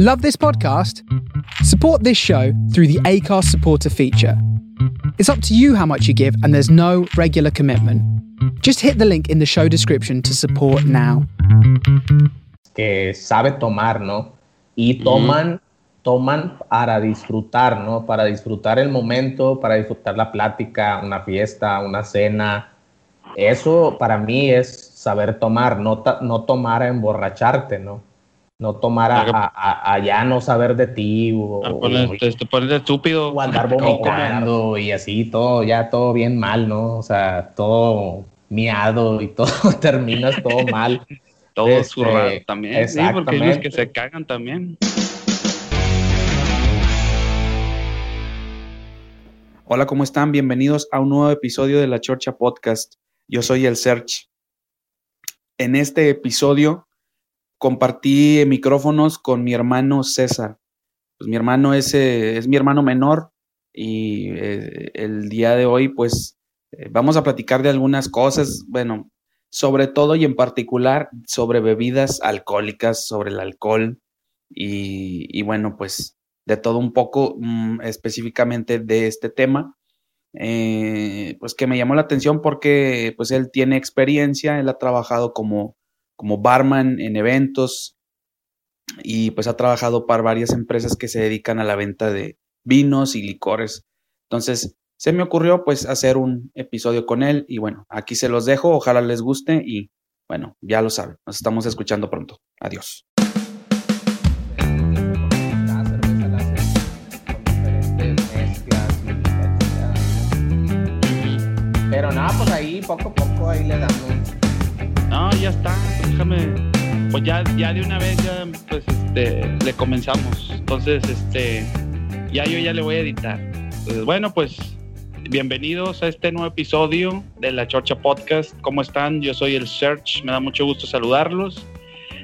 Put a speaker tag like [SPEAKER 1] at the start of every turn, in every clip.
[SPEAKER 1] Love this podcast? Support this show through the ACARS supporter feature. It's up to you how much you give, and there's no regular commitment. Just hit the link in the show description to support now.
[SPEAKER 2] Que sabe tomar, ¿no? Y mm-hmm. toman, toman para disfrutar, ¿no? Para disfrutar el momento, para disfrutar la plática, una fiesta, una cena. Eso para mí es saber tomar, no, no tomar a emborracharte, ¿no? No tomar a, a, ya no saber de ti o,
[SPEAKER 3] ponerte estúpido.
[SPEAKER 2] o andar vomitando y así todo ya todo bien mal no o sea todo miado y todo terminas todo mal.
[SPEAKER 3] Todo este, también. Sí porque hay los que se cagan también.
[SPEAKER 4] Hola, ¿cómo están? Bienvenidos a un nuevo episodio de La Chorcha Podcast. Yo soy el Search. En este episodio compartí micrófonos con mi hermano César. Pues mi hermano es, es mi hermano menor y eh, el día de hoy pues eh, vamos a platicar de algunas cosas, bueno, sobre todo y en particular sobre bebidas alcohólicas, sobre el alcohol y, bueno, pues de todo un poco mm, específicamente de este tema. Eh, pues que me llamó la atención porque pues él tiene experiencia, él ha trabajado como como barman en eventos y pues ha trabajado para varias empresas que se dedican a la venta de vinos y licores. Entonces, se me ocurrió pues hacer un episodio con él y bueno, aquí se los dejo, ojalá les guste y bueno, ya lo saben, nos estamos escuchando pronto. Adiós.
[SPEAKER 2] Pero nada, pues ahí poco a poco ahí le damos
[SPEAKER 3] no, ya está, déjame. Pues ya, ya de una vez ya pues este, le comenzamos. Entonces, este, ya yo ya le voy a editar. Bueno, pues bienvenidos a este nuevo episodio de la Chorcha Podcast. ¿Cómo están? Yo soy el Search, me da mucho gusto saludarlos.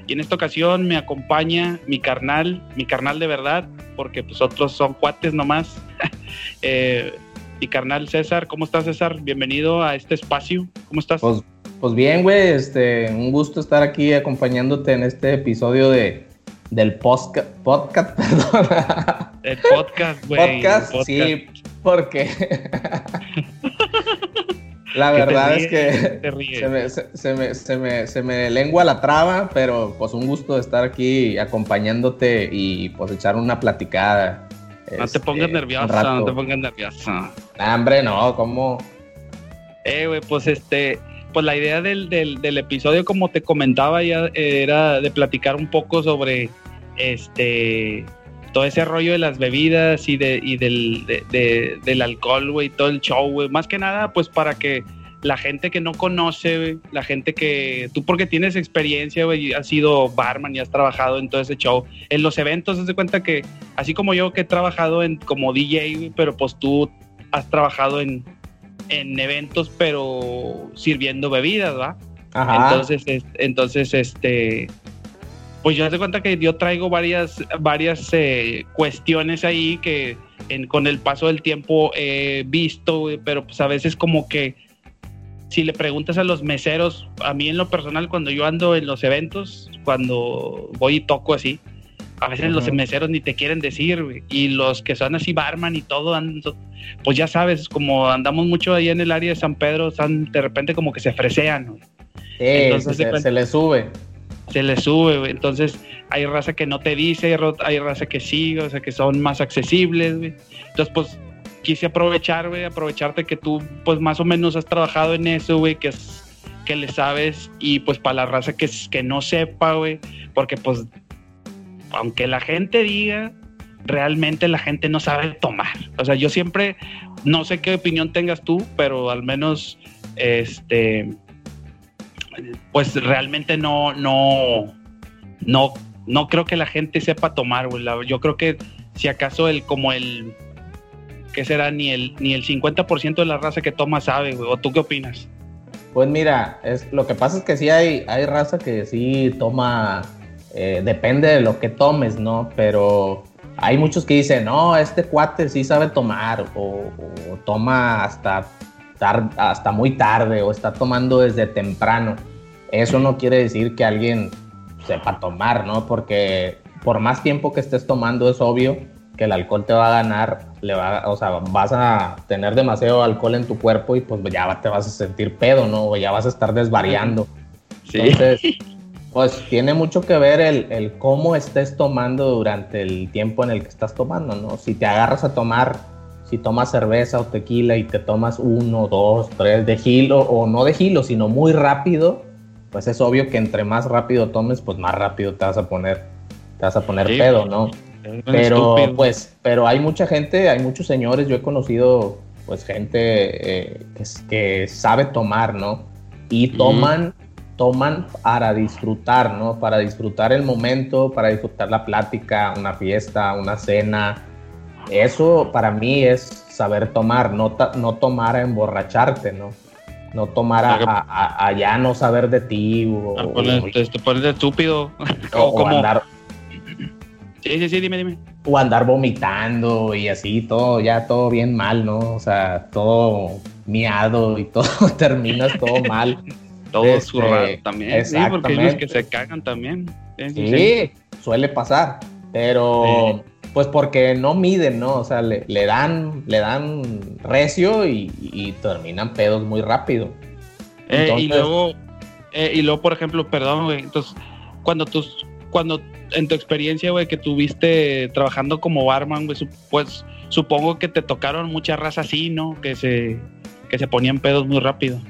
[SPEAKER 3] Y en esta ocasión me acompaña mi carnal, mi carnal de verdad, porque pues otros son cuates nomás. eh, mi carnal César, ¿cómo estás César? Bienvenido a este espacio. ¿Cómo estás?
[SPEAKER 2] Pues pues bien, güey, este, un gusto estar aquí acompañándote en este episodio de, del podcast, podcast, perdón.
[SPEAKER 3] El podcast, güey.
[SPEAKER 2] Podcast, sí, porque la verdad es que se me, se, me, se, me, se me lengua la traba, pero pues un gusto estar aquí acompañándote y pues echar una platicada.
[SPEAKER 3] No te pongas este, nerviosa, no te pongas nerviosa.
[SPEAKER 2] Nah, hombre, no, ¿cómo?
[SPEAKER 3] Eh, güey, pues este, pues la idea del, del, episodio, como te comentaba ya, era de platicar un poco sobre este todo ese rollo de las bebidas y, de, y del, del alcohol, güey, todo el show, güey. Más que nada, pues para que la gente que no conoce, la gente que tú porque tienes experiencia, güey, has sido barman y has trabajado en todo ese show, en los eventos, haz de cuenta que así como yo que he trabajado en como DJ, pero pues tú has trabajado en, en eventos, pero sirviendo bebidas, ¿va? Entonces, entonces, este, pues yo hace cuenta que yo traigo varias, varias eh, cuestiones ahí que con el paso del tiempo he visto, pero pues a veces como que si le preguntas a los meseros, a mí en lo personal, cuando yo ando en los eventos, cuando voy y toco así, a veces los meseros ni te quieren decir, Y los que son así barman y todo, pues ya sabes, como andamos mucho ahí en el área de San Pedro, están de repente como que se fresean,
[SPEAKER 2] Entonces, se, le sube.
[SPEAKER 3] Se le sube, Entonces hay raza que no te dice, hay raza que sí, o sea, que son más accesibles, Entonces, pues quise aprovechar, güey, aprovecharte que tú, pues más o menos has trabajado en eso, güey, que es que le sabes y pues para la raza que, que no sepa, güey, porque pues aunque la gente diga, realmente la gente no sabe tomar. O sea, yo siempre, no sé qué opinión tengas tú, pero al menos, este, pues realmente no, no, no, no creo que la gente sepa tomar, güey. Yo creo que si acaso el, como el, ¿qué será? Ni el, ni el 50% de la raza que toma sabe, güey. ¿O tú qué opinas?
[SPEAKER 2] Pues mira, es, lo que pasa es que sí hay, hay raza que sí toma eh, depende de lo que tomes, ¿no? Pero hay muchos que dicen, no, este cuate sí sabe tomar o, toma hasta, hasta muy tarde o está tomando desde temprano. Eso no quiere decir que alguien sepa tomar, ¿no? Porque por más tiempo que estés tomando, es obvio que el alcohol te va a ganar, le va, o sea, vas a tener demasiado alcohol en tu cuerpo y pues ya te vas a sentir pedo, ¿no? O ya vas a estar desvariando. Sí. Entonces, pues tiene mucho que ver el, el, cómo estés tomando durante el tiempo en el que estás tomando, ¿no? Si te agarras a tomar, si tomas cerveza o tequila y te tomas uno, dos, tres de gilo, o no de gilo, sino muy rápido, pues es obvio que entre más rápido tomes, pues más rápido te vas a poner, te vas a poner pedo, ¿no? Pero pues, pero hay mucha gente, hay muchos señores, yo he conocido pues gente eh, que, que, sabe tomar, ¿no? Y toman, toman para disfrutar, ¿no? Para disfrutar el momento, para disfrutar la plática, una fiesta, una cena. Eso para mí es saber tomar, no, no tomar a emborracharte, ¿no? No tomar a, ya no saber de ti. O,
[SPEAKER 3] ponerte, estúpido.
[SPEAKER 2] O, andar,
[SPEAKER 3] Sí, sí, sí, dime, dime.
[SPEAKER 2] O andar vomitando y así, todo, ya todo bien mal, ¿no? O sea, todo miado y todo, terminas todo mal.
[SPEAKER 3] Todo este, también. Sí, porque hay que se cagan también.
[SPEAKER 2] Sí, suele pasar, pero pues porque no miden, ¿no? O sea, le, dan, le dan recio y, terminan pedos muy rápido.
[SPEAKER 3] Eh, y luego, eh, y luego, por ejemplo, perdón, güey, entonces, cuando tus, cuando en tu experiencia, güey, que tuviste trabajando como barman, güey, pues supongo que te tocaron muchas razas así, ¿no? Que se, que se ponían pedos muy rápido.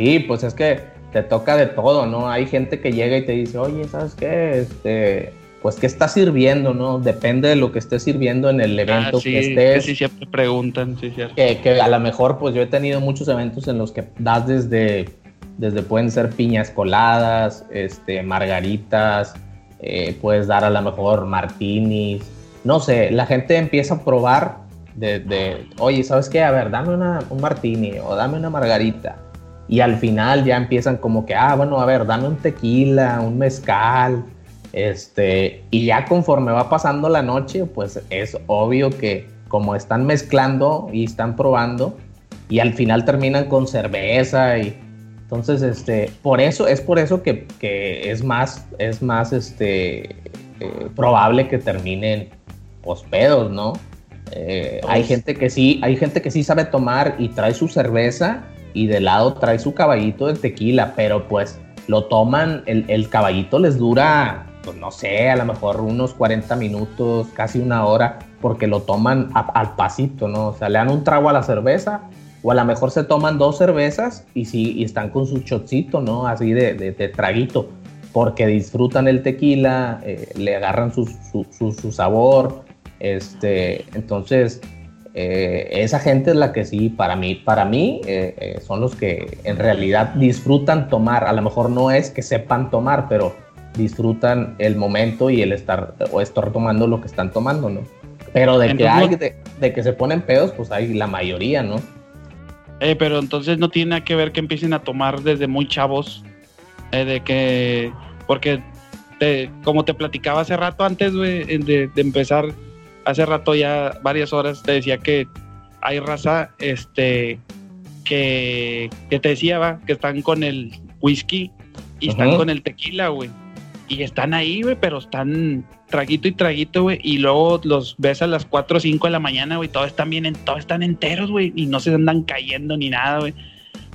[SPEAKER 2] Sí, pues es que te toca de todo, ¿no? Hay gente que llega y te dice, oye, ¿sabes qué? Este, pues, ¿qué está sirviendo, no? Depende de lo que estés sirviendo en el evento
[SPEAKER 3] ah, sí,
[SPEAKER 2] que estés.
[SPEAKER 3] Que sí, siempre preguntan, sí, cierto.
[SPEAKER 2] Que, que a lo mejor, pues yo he tenido muchos eventos en los que das desde, desde pueden ser piñas coladas, este, margaritas, eh, puedes dar a lo mejor martinis, no sé, la gente empieza a probar de, oye, ¿sabes qué? A ver, dame una, un martini o dame una margarita. Y al final ya empiezan como que, ah, bueno, a ver, dame un tequila, un mezcal, este, y ya conforme va pasando la noche, pues es obvio que como están mezclando y están probando, y al final terminan con cerveza y entonces, este, por eso, es por eso que, es más, es más, este, eh, probable que terminen pospedos, ¿no? Eh, hay gente que sí, hay gente que sí sabe tomar y trae su cerveza y de lado trae su caballito de tequila, pero pues lo toman, el, caballito les dura, pues no sé, a lo mejor unos 40 minutos, casi una hora, porque lo toman al pasito, ¿no? O sea, le dan un trago a la cerveza o a lo mejor se toman dos cervezas y sí, y están con su chocito, ¿no? Así de, de, traguito, porque disfrutan el tequila, eh, le agarran su, su, su, sabor, este, entonces, eh, esa gente es la que sí, para mí, para mí eh, son los que en realidad disfrutan tomar, a lo mejor no es que sepan tomar, pero disfrutan el momento y el estar, o estar tomando lo que están tomando, ¿no? Pero de que hay, de, de que se ponen pedos, pues hay la mayoría, ¿no?
[SPEAKER 3] Eh, pero entonces no tiene nada que ver que empiecen a tomar desde muy chavos. Eh, de que. Porque, como te platicaba hace rato antes de, de, empezar, hace rato ya varias horas, te decía que hay raza este, que, que te decía, va, que están con el whisky y están con el tequila, güey. Y están ahí, güey, pero están traguito y traguito, güey. Y luego los ves a las 4 o 5 de la mañana, güey. Todos están bien, todos están enteros, güey. Y no se andan cayendo ni nada, güey.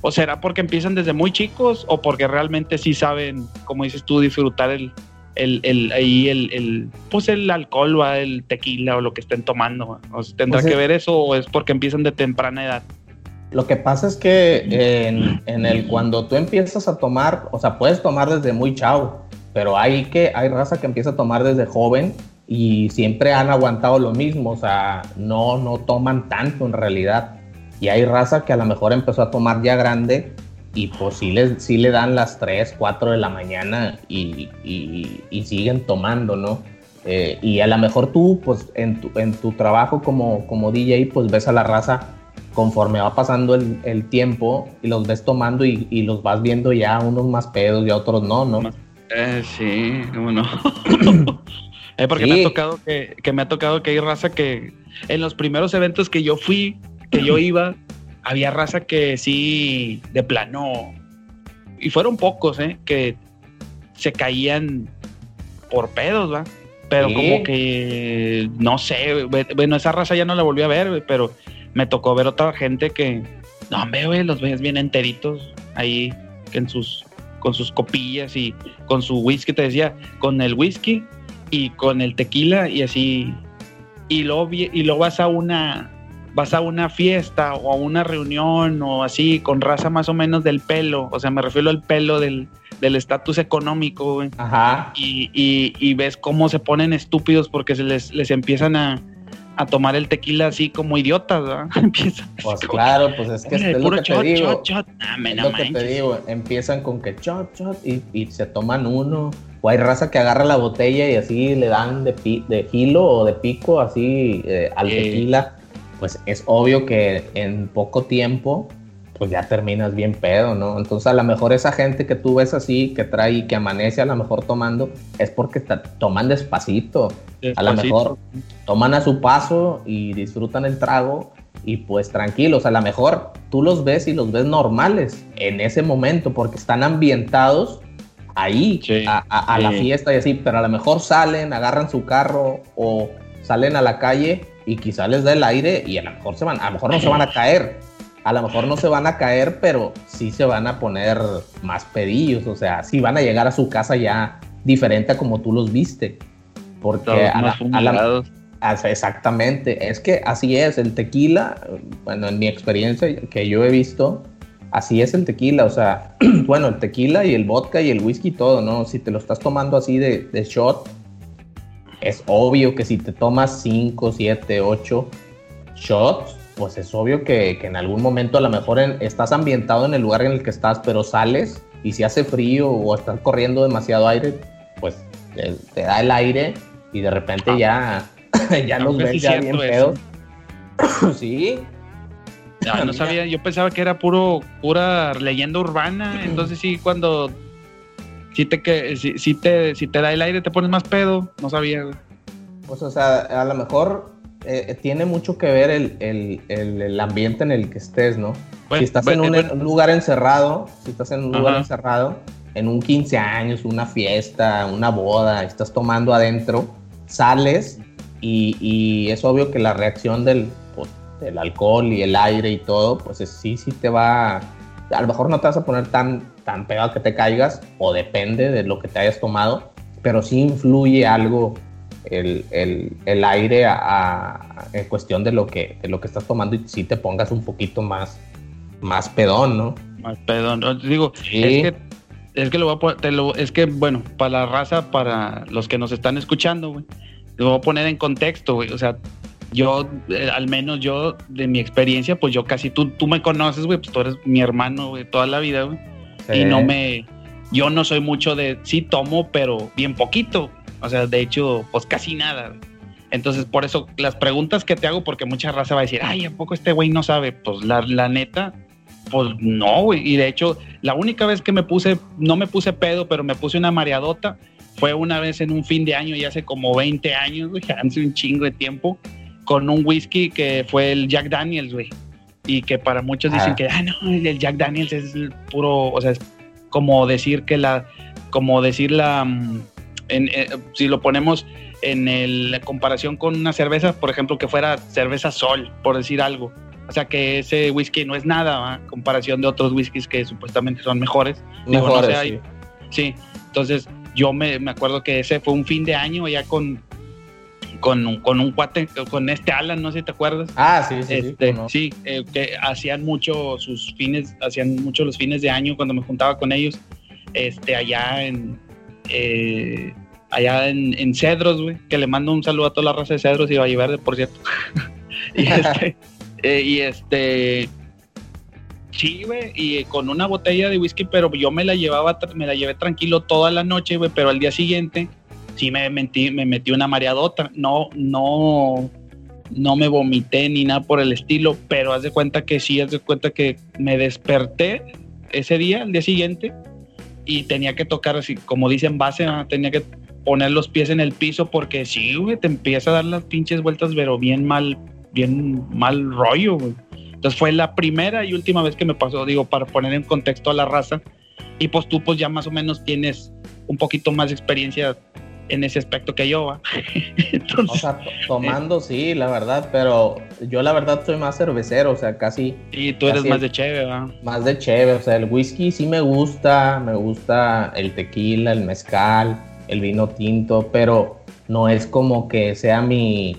[SPEAKER 3] ¿O será porque empiezan desde muy chicos o porque realmente sí saben, como dices tú, disfrutar el, el, el, ahí el, el, pues el alcohol o el tequila o lo que estén tomando. ¿O ¿Tendrá pues que ver eso o es porque empiezan de temprana edad?
[SPEAKER 2] Lo que pasa es que en, en, el cuando tú empiezas a tomar, o sea, puedes tomar desde muy chavo, pero hay que hay raza que empieza a tomar desde joven y siempre han aguantado lo mismo, o sea, no no toman tanto en realidad. Y hay raza que a lo mejor empezó a tomar ya grande y pues sí, les, le dan las 3, 4 de la mañana y, siguen tomando, ¿no? Eh, y a lo mejor tú, pues en tu, en tu trabajo como, como DJ, pues ves a la raza conforme va pasando el, tiempo y los ves tomando y, y, los vas viendo ya unos más pedos y otros no, ¿no?
[SPEAKER 3] Eh, sí, cómo no. eh, porque me ha tocado que, que, me ha tocado que hay raza que en los primeros eventos que yo fui, que yo iba, había raza que sí, de plano, y fueron pocos, ¿eh? Que se caían por pedos, ¿va? Pero como que, no sé, bueno, esa raza ya no la volví a ver, pero me tocó ver otra gente que, no, hombre, güey, los ves bien enteritos ahí, en sus, con sus copillas y con su whisky, te decía, con el whisky y con el tequila y así, y luego, y luego vas a una, vas a una fiesta o a una reunión o así, con raza más o menos del pelo, o sea, me refiero al pelo del del estatus económico, güey
[SPEAKER 2] Ajá.
[SPEAKER 3] y, y- y ves cómo se ponen estúpidos porque se les, les empiezan a, a tomar el tequila así como idiotas, ¿verdad? Empiezan
[SPEAKER 2] Pues
[SPEAKER 3] como,
[SPEAKER 2] claro, pues es que
[SPEAKER 3] "Órale,
[SPEAKER 2] es lo que
[SPEAKER 3] shot,
[SPEAKER 2] te digo.
[SPEAKER 3] shot, shot". Ah, me
[SPEAKER 2] Es
[SPEAKER 3] no
[SPEAKER 2] lo que te digo, empiezan con que shot, shot y, y se toman uno. O hay raza que agarra la botella y así le dan de, pi- de hilo o de pico así eh, al tequila. Pues es obvio que en poco tiempo pues ya terminas bien pedo, ¿no? Entonces a lo mejor esa gente que tú ves así, que trae y que amanece a lo mejor tomando, es porque toman despacito. A lo
[SPEAKER 3] Despacito.
[SPEAKER 2] mejor toman a su paso y disfrutan el trago y pues tranquilos, a lo mejor tú los ves y los ves normales en ese momento porque están ambientados ahí
[SPEAKER 3] Sí,
[SPEAKER 2] a, a- a la fiesta y así, pero a lo mejor salen, agarran su carro o salen a la calle y quizá les da el aire y a lo mejor se van, a lo mejor no se van a caer, a lo mejor no se van a caer, pero sí se van a poner más pedillos, o sea, sí van a llegar a su casa ya diferente a como tú los viste. Porque a la-
[SPEAKER 3] más
[SPEAKER 2] a la, Exactamente, es que así es, el tequila, bueno, en mi experiencia que yo he visto, así es el tequila, o sea, bueno, el tequila y el vodka y el whisky, todo, ¿no? Si te lo estás tomando así de, de shot, es obvio que si te tomas 5, 7, 8 shots, pues es obvio que, que en algún momento a lo mejor en- estás ambientado en el lugar en el que estás, pero sales y si hace frío o estás corriendo demasiado aire, pues te, te da el aire y de repente ya, ya
[SPEAKER 3] Creo
[SPEAKER 2] los ves ya bien pedos. sí,
[SPEAKER 3] Ah, no sabía, yo pensaba que era puro, pura leyenda urbana, entonces sí, cuando si te, que, si, si te, si te da el aire te pones más pedo, no sabía, güey.
[SPEAKER 2] pues o sea, a lo mejor eh, tiene mucho que ver el, el- el- el ambiente en el que estés, ¿no?
[SPEAKER 3] Bueno,
[SPEAKER 2] si estás
[SPEAKER 3] bueno,
[SPEAKER 2] en un,
[SPEAKER 3] bueno,
[SPEAKER 2] un lugar encerrado, si estás en un lugar encerrado, en un 15 años, una fiesta, una boda, estás tomando adentro, sales y, y es obvio que la reacción del, pues, del alcohol y el aire y todo, pues es- sí, sí te va, a lo mejor no te vas a poner tan, tan pegado que te caigas, o depende de lo que te hayas tomado, pero sí influye algo el, el- el aire a- a- en cuestión de lo, que, de lo que estás tomando y sí te pongas un poquito más, más pedón, ¿no?
[SPEAKER 3] más pedo, no, digo,
[SPEAKER 2] Sí.
[SPEAKER 3] Es que, es que lo voy a poner, te lo- es que, bueno, para la raza, para los que nos están escuchando, güey, lo voy a poner en contexto, güey. O sea, yo, eh, al menos yo, de mi experiencia, pues yo casi, tú, tú me conoces, güey, pues tú eres mi hermano, güey, toda la vida, güey. Y
[SPEAKER 2] Sí.
[SPEAKER 3] no me, yo no soy mucho de, sí tomo, pero bien poquito. O sea, de hecho, pues casi nada. Entonces, por eso las preguntas que te hago, porque mucha raza va a decir, ay, ¿a poco este güey no sabe? Pues la, la neta, pues no, güey. Y de hecho, la única vez que me puse, no me puse pedo, pero me puse una mareadota, fue una vez en un fin de año, y hace como 20 años, güey, hace un chingo de tiempo, con un whisky que fue el Jack Daniels, güey. Y que para muchos dicen
[SPEAKER 2] Ah.
[SPEAKER 3] que, ah, no, el Jack Daniels es el puro, o sea, es como decir que la, como decir la, mm, en, eh, si lo ponemos en el- la comparación con una cerveza, por ejemplo, que fuera cerveza Sol, por decir algo. O sea, que ese whisky no es nada, ¿va? comparación de otros whiskies que supuestamente son mejores. Digo, no
[SPEAKER 2] Mejores,
[SPEAKER 3] sé, hay-
[SPEAKER 2] sí.
[SPEAKER 3] Sí, entonces yo me, me acuerdo que ese fue un fin de año ya con, con, un- con un cuate, con este Alan, no sé si te acuerdas.
[SPEAKER 2] Ah, sí, sí, sí.
[SPEAKER 3] Este,
[SPEAKER 2] no.
[SPEAKER 3] sí, eh, que hacían mucho sus fines, hacían mucho los fines de año cuando me juntaba con ellos, este, allá en, eh, allá en, en Cedros, güey, que le mando un saludo a toda la raza de Cedros y Valleverde, por cierto. y este, eh, y este, sí, güey, y con una botella de whisky, pero yo me la llevaba, me la llevé tranquilo toda la noche, güey, pero al día siguiente sí me metí, me metí una mareadota, no, no, no me vomité ni nada por el estilo, pero haz de cuenta que sí, haz de cuenta que me desperté ese día, el día siguiente, y tenía que tocar así, como dicen base, ¿verdad? tenía que poner los pies en el piso porque sí, güey, te empieza a dar las pinches vueltas, pero bien mal, bien mal rollo, güey. Entonces fue la primera y última vez que me pasó, digo, para poner en contexto a la raza. Y pues tú pues ya más o menos tienes un poquito más de experiencia en ese aspecto que yo, ¿va?
[SPEAKER 2] o sea, tomando sí, la verdad, pero yo la verdad soy más cervecero, o sea, casi...
[SPEAKER 3] Y tú eres más de cheve, ¿va?
[SPEAKER 2] Más de cheve, o sea, el whisky sí me gusta, me gusta el tequila, el mezcal, el vino tinto, pero no es como que sea mi...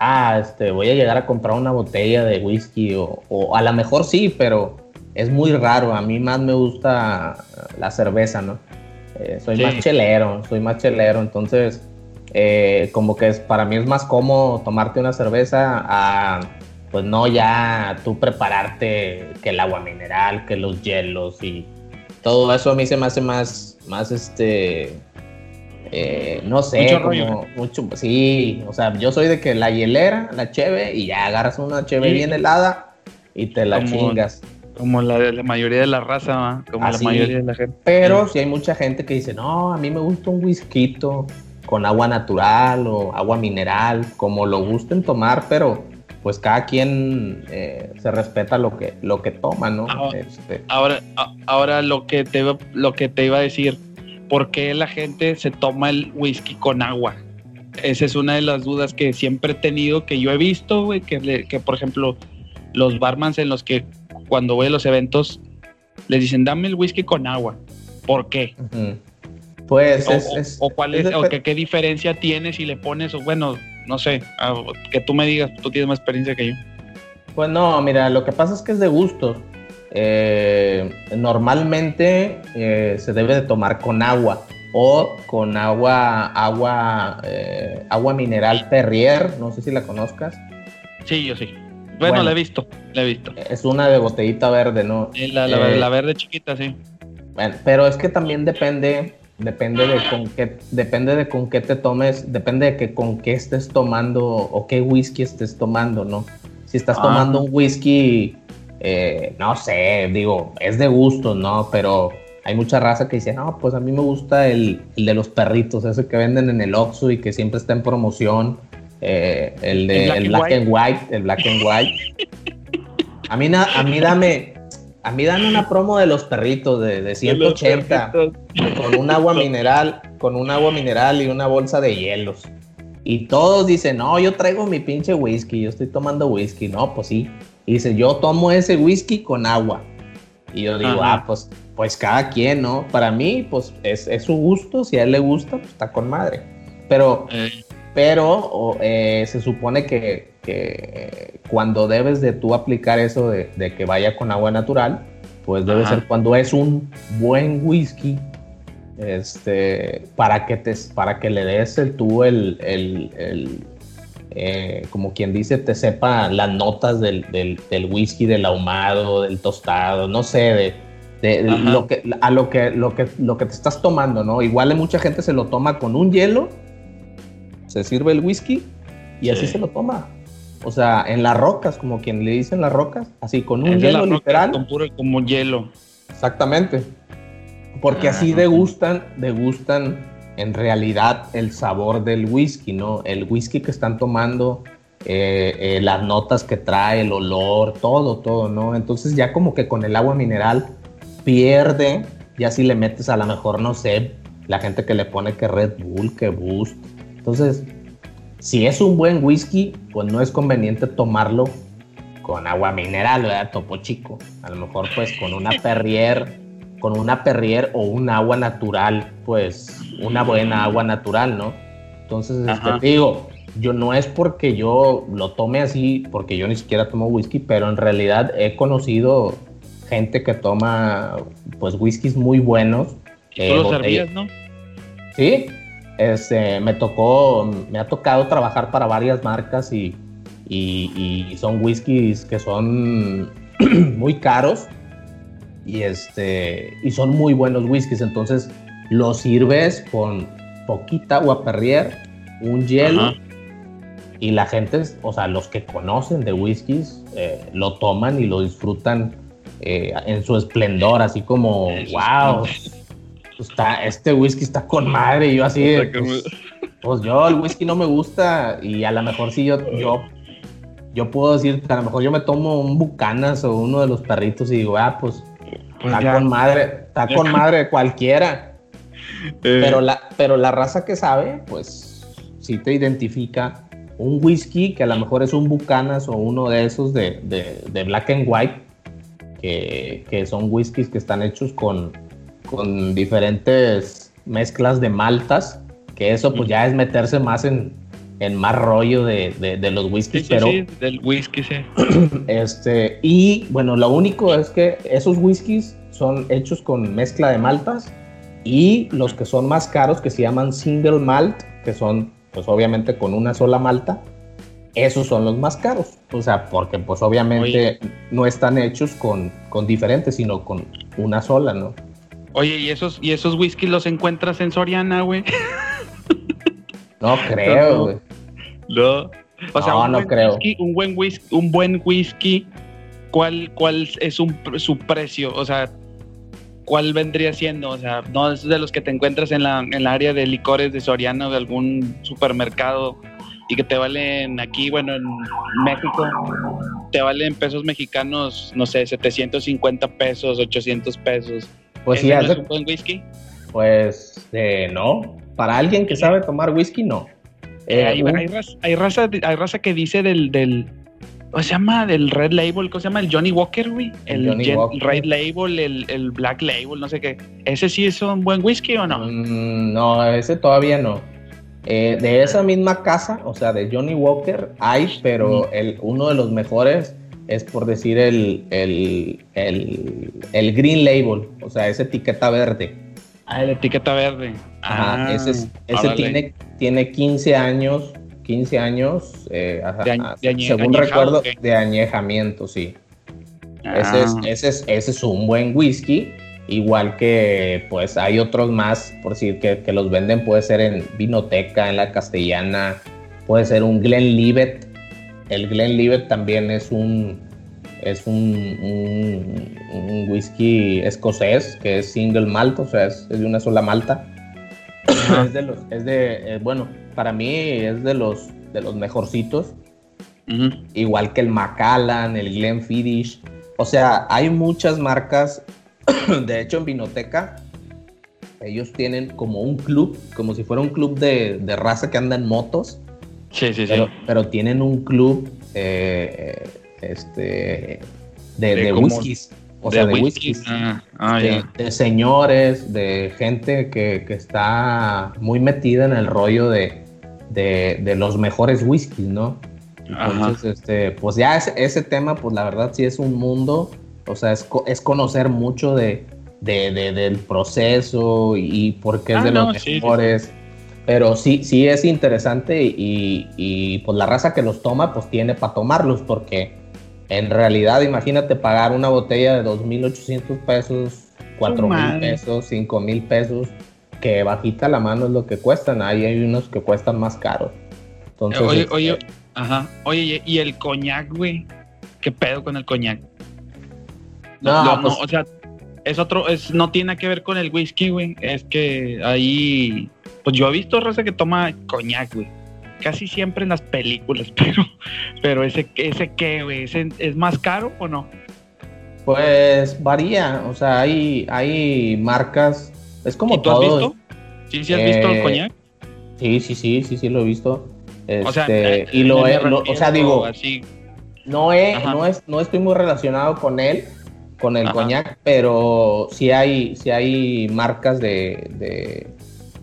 [SPEAKER 2] Ah, este, voy a llegar a comprar una botella de whisky o, o a lo mejor sí, pero es muy raro. A mí más me gusta la cerveza, ¿no? Eh, soy más chelero, soy más chelero, entonces eh, como que es, para mí es más cómodo tomarte una cerveza a, pues no ya tú prepararte que el agua mineral, que los hielos y todo eso a mí se me hace más, más este, eh, no sé, como mucho, sí, o sea, yo soy de que la hielera, la cheve y ya agarras una cheve bien helada y te la chingas.
[SPEAKER 3] Como la, la mayoría de la raza, como la mayoría de la gente.
[SPEAKER 2] Pero si hay mucha gente que dice, no, a mí me gusta un whisky con agua natural o agua mineral, como lo gusten tomar, pero pues cada quien eh, se respeta lo que, lo que toma, ¿no?
[SPEAKER 3] Ahora, este. ahora, ahora, lo, que te, lo que te iba a decir, ¿por qué la gente se toma el whisky con agua? Esa es una de las dudas que siempre he tenido, que yo he visto, güey, que, que por ejemplo los barmans en los que cuando voy a los eventos, les dicen, dame el whisky con agua. ¿Por qué?
[SPEAKER 2] Pues
[SPEAKER 3] o,
[SPEAKER 2] es,
[SPEAKER 3] o, cuál es, o qué, diferencia tienes si le pones, o bueno, no sé, que tú me digas, tú tienes más experiencia que yo.
[SPEAKER 2] Pues no, mira, lo que pasa es que es de gusto. Eh, normalmente eh, se debe de tomar con agua o con agua, agua, eh, agua mineral Perrier, no sé si la conozcas.
[SPEAKER 3] Sí, yo sí. Bueno, la he visto, la he visto.
[SPEAKER 2] Es una de botellita verde, ¿no?
[SPEAKER 3] La, la, eh, la, verde chiquita, sí.
[SPEAKER 2] Bueno, pero es que también depende, depende de con qué, depende de con qué te tomes, depende de que con qué estés tomando o qué whisky estés tomando, ¿no? Si estás tomando ah. un whisky, eh, no sé, digo, es de gusto, ¿no? Pero hay mucha raza que dice, no, pues a mí me gusta el, el de los perritos, ese que venden en el Oxxo y que siempre está en promoción eh, el de el black, and white, el black and white. A mí, a mí dame, a mí dame una promo de los perritos de, de 180 con un agua mineral, con un agua mineral y una bolsa de hielos. Y todos dicen, no, yo traigo mi pinche whisky, yo estoy tomando whisky. No, pues sí. Y dice, yo tomo ese whisky con agua. Y yo digo, ah, pues, pues cada quien, ¿no? Para mí, pues es, es, su gusto, si a él le gusta, pues está con madre. Pero eh pero eh, se supone que, cuando debes de tú aplicar eso de, que vaya con agua natural, pues debe ser cuando es un buen whisky, este, para que te, para que le des el tú el, eh, como quien dice, te sepa las notas del, whisky, del ahumado, del tostado, no sé, de, lo que, a lo que, lo que, lo que te estás tomando, ¿no? Igual mucha gente se lo toma con un hielo se sirve el whisky y así se lo toma. O sea, en las rocas, como quien le dicen las rocas, así con un hielo literal.
[SPEAKER 3] Con puro como hielo.
[SPEAKER 2] Exactamente. Porque ah, así degustan, degustan en realidad el sabor del whisky, ¿no? El whisky que están tomando, eh, eh, las notas que trae, el olor, todo, todo, ¿no? Entonces ya como que con el agua mineral pierde, ya si le metes a lo mejor, no sé, la gente que le pone que Red Bull, que Boost, entonces, si es un buen whisky, pues no es conveniente tomarlo con agua mineral, ¿verdad? Topo chico. A lo mejor pues con una perrier, con una perrier o un agua natural, pues una buena agua natural, ¿no? Entonces, este, digo, yo no es porque yo lo tome así, porque yo ni siquiera tomo whisky, pero en realidad he conocido gente que toma pues whiskies muy buenos.
[SPEAKER 3] ¿Y tú lo servías, no?
[SPEAKER 2] Sí, este, me tocó, me ha tocado trabajar para varias marcas y, y, son whiskies que son muy caros y, este, y son muy buenos whiskies. Entonces los sirves con poquita agua perrier, un hielo y la gente, o sea, los que conocen de whiskies eh, lo toman y lo disfrutan eh, en su esplendor, así como, wow está, este whisky está con madre. Y yo así, pues, pues, yo el whisky no me gusta y a lo mejor sí yo, yo, yo puedo decir que a lo mejor yo me tomo un Bucanas o uno de los perritos y digo, ah, pues, pues está con madre, está con madre cualquiera. pero, la, pero la raza que sabe, pues sí te identifica un whisky que a lo mejor es un Bucanas o uno de esos de, de, Black and White, que, que, son whiskies que están hechos con, con diferentes mezclas de maltas, que eso pues ya es meterse más en, en más rollo de, de, los whiskies,
[SPEAKER 3] sí,
[SPEAKER 2] pero...
[SPEAKER 3] Sí, del whisky, sí.
[SPEAKER 2] Este, y bueno, lo único es que esos whiskies son hechos con mezcla de maltas y los que son más caros, que se llaman single malt, que son pues obviamente con una sola malta, esos son los más caros. O sea, porque pues obviamente no están hechos con, con diferentes, sino con una sola, ¿no?
[SPEAKER 3] Oye, ¿y esos, ¿y esos whiskies los encuentras en Soriana, güey?
[SPEAKER 2] No creo, güey.
[SPEAKER 3] No. O sea,
[SPEAKER 2] no, un no creo.
[SPEAKER 3] un buen whisky, un buen whisky, ¿cuál, cuál es un, su precio? O sea, ¿cuál vendría siendo? O sea, no es de los que te encuentras en la, en la área de licores de Soriano, de algún supermercado y que te valen aquí, bueno, en México, te valen pesos mexicanos, no sé, 750 pesos, 800 pesos.
[SPEAKER 2] Pues sí,
[SPEAKER 3] es un buen whisky?
[SPEAKER 2] Pues eh, no. Para alguien que sabe tomar whisky, no.
[SPEAKER 3] Eh, hay, raza, hay, raza, que dice del, del, ¿cómo se llama? Del Red Label, ¿cómo se llama? El Johnny Walker, güey. El, Red Label, el, Black Label, no sé qué. ¿Ese sí es un buen whisky o no?
[SPEAKER 2] Mm, no, ese todavía no. Eh, de esa misma casa, o sea, de Johnny Walker, hay, pero el, uno de los mejores es por decir el, el, el, Green Label, o sea, esa etiqueta verde.
[SPEAKER 3] Ah, la etiqueta verde.
[SPEAKER 2] Ajá, ese, ese tiene, tiene 15 años 15 años, eh, según recuerdo, de añejamiento, sí. Ese, es, ah. ese, es, ese, es, un buen whisky, igual que pues hay otros más, por decir que, que, los venden, puede ser en Vinoteca, en la Castellana, puede ser un Glenlivet. El Glenlivet también es un, es un, un, whisky escocés que es single malt, o sea, es, de una sola malta. es de los, es de, eh, bueno, para mí es de los, de los mejorcitos. Igual que el Macallan, el Glenfiddich. O sea, hay muchas marcas. de hecho, en Vinoteca, ellos tienen como un club, como si fuera un club de, raza que anda en motos.
[SPEAKER 3] Sí, sí,
[SPEAKER 2] pero, sí. Pero tienen un club eh, este, de, de, whiskies. O sea, de whiskies. Ah, ah, de, señores, de gente que, que, está muy metida en el rollo de, de, los mejores whiskies, ¿no? Entonces, este, pues ya ese, tema, pues la verdad sí es un mundo, o sea, es, es conocer mucho de, del proceso y, por qué es ah, de los mejores. Pero sí, sí es interesante y, y, pues la raza que los toma, pues tiene para tomarlos, porque en realidad, imagínate pagar una botella de 2.800 pesos, 4.000 pesos, 5.000 pesos que bajita la mano es lo que cuestan. Ahí hay unos que cuestan más caros. Entonces,
[SPEAKER 3] oye, este, oye, ajá. Oye, ¿y el coñac, güey? ¿Qué pedo con el coñac? No, no, pues o sea, es otro, es, no tiene que ver con el whisky, güey. Es que ahí, pues yo he visto raza que toma coñac, güey. Casi siempre en las películas, pero, pero ese, ese qué, güey, ¿es más caro o no?
[SPEAKER 2] Pues varía, o sea, hay, hay marcas es como
[SPEAKER 3] ¿Y tú has visto? ¿Sí, sí has visto el eh, coñac?
[SPEAKER 2] Sí, sí, sí, sí, sí lo he visto. o sea, este, y lo he, o sea, digo, no he, no, es, no estoy muy relacionado con él, con el coñac, pero sí hay, sí hay marcas de, de,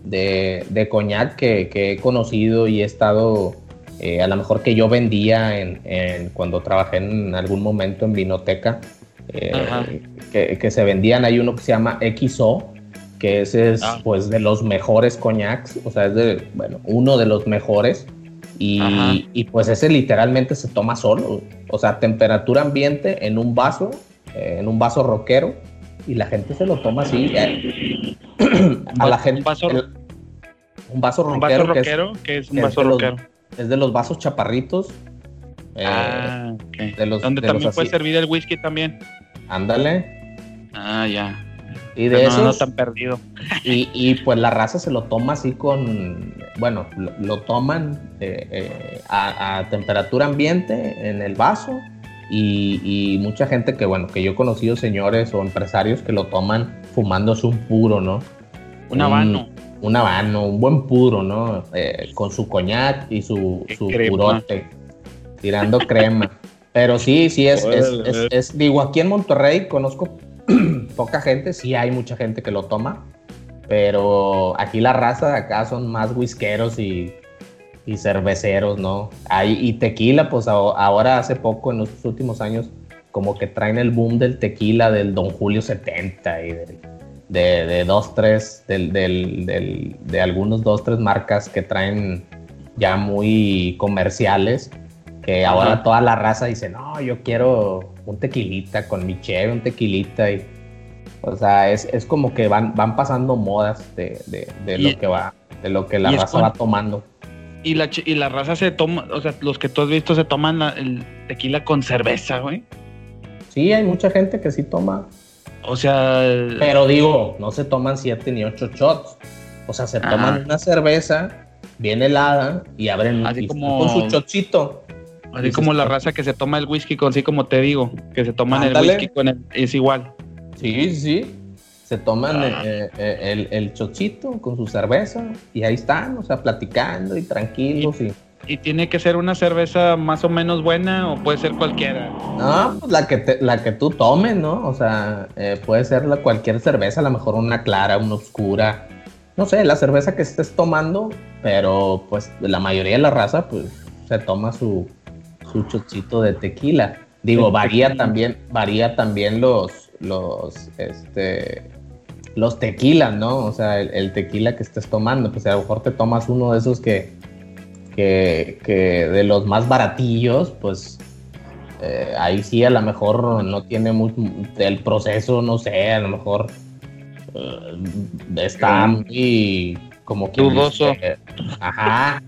[SPEAKER 2] de, de coñac que, que, he conocido y he estado, eh, a lo mejor que yo vendía en, en, cuando trabajé en algún momento en Vinoteca, eh, que, que, se vendían, hay uno que se llama XO, que ese es ah. pues de los mejores coñacs, o sea, es de, bueno, uno de los mejores. Y, y, pues ese literalmente se toma solo, o sea, temperatura ambiente en un vaso, eh, en un vaso roquero, y la gente se lo toma así. Eh, a la gente.
[SPEAKER 3] Un vaso,
[SPEAKER 2] un vaso
[SPEAKER 3] roquero. que es, un vaso roquero.
[SPEAKER 2] es de los vasos chaparritos.
[SPEAKER 3] Eh, ah, de los, Donde también puede servir el whisky también.
[SPEAKER 2] Ándale.
[SPEAKER 3] Ah, ya.
[SPEAKER 2] Y de eso.
[SPEAKER 3] No, tan perdido.
[SPEAKER 2] Y, y, pues la raza se lo toma así con. Bueno, lo, toman eh, eh, a, temperatura ambiente en el vaso. Y, mucha gente que, bueno, que yo he conocido señores o empresarios que lo toman fumándose un puro, ¿no?
[SPEAKER 3] Un habano.
[SPEAKER 2] Un habano, un buen puro, ¿no? Eh, con su coñac y su, su purote, tirando crema. Pero sí, sí, es, es, es, digo, aquí en Monterrey conozco poca gente, sí hay mucha gente que lo toma, pero aquí la raza de acá son más whiskeros y, y cerveceros, ¿no? Hay, y tequila, pues ahora hace poco, en los últimos años, como que traen el boom del tequila del Don Julio 70 y de, de, dos, tres, del, del, de algunos dos, tres marcas que traen ya muy comerciales, que ahora toda la raza dice, no, yo quiero un tequilita con mi cheve, un tequilita y o sea, es, es como que van, van pasando modas de, de, lo que va, de lo que la raza va tomando.
[SPEAKER 3] Y la, y la raza se toma, o sea, los que tú has visto se toman el tequila con cerveza, güey.
[SPEAKER 2] Sí, hay mucha gente que sí toma.
[SPEAKER 3] O sea.
[SPEAKER 2] Pero digo, no se toman siete ni ocho shots. O sea, se toman una cerveza bien helada y abren
[SPEAKER 3] así como,
[SPEAKER 2] con su chocito.
[SPEAKER 3] Así como la raza que se toma el whisky con, así como te digo, que se toman el whisky con el, es igual.
[SPEAKER 2] Sí, sí. Se toman ah. eh, eh, el, el, chochito con su cerveza y ahí están, o sea, platicando y tranquilos y,
[SPEAKER 3] y... tiene que ser una cerveza más o menos buena o puede ser cualquiera?
[SPEAKER 2] No, pues la que, la que tú tomes, ¿no? O sea, eh, puede ser la, cualquier cerveza, a lo mejor una clara, una oscura. No sé, la cerveza que estés tomando, pero pues la mayoría de la raza pues se toma su, su chochito de tequila. Digo, varía también, varía también los, los, este, los tequilas, ¿no? O sea, el, tequila que estés tomando, pues a lo mejor te tomas uno de esos que, que, de los más baratillos, pues eh, ahí sí a lo mejor no tiene mucho, el proceso, no sé, a lo mejor eh, está muy como que
[SPEAKER 3] dudoso.
[SPEAKER 2] ajá.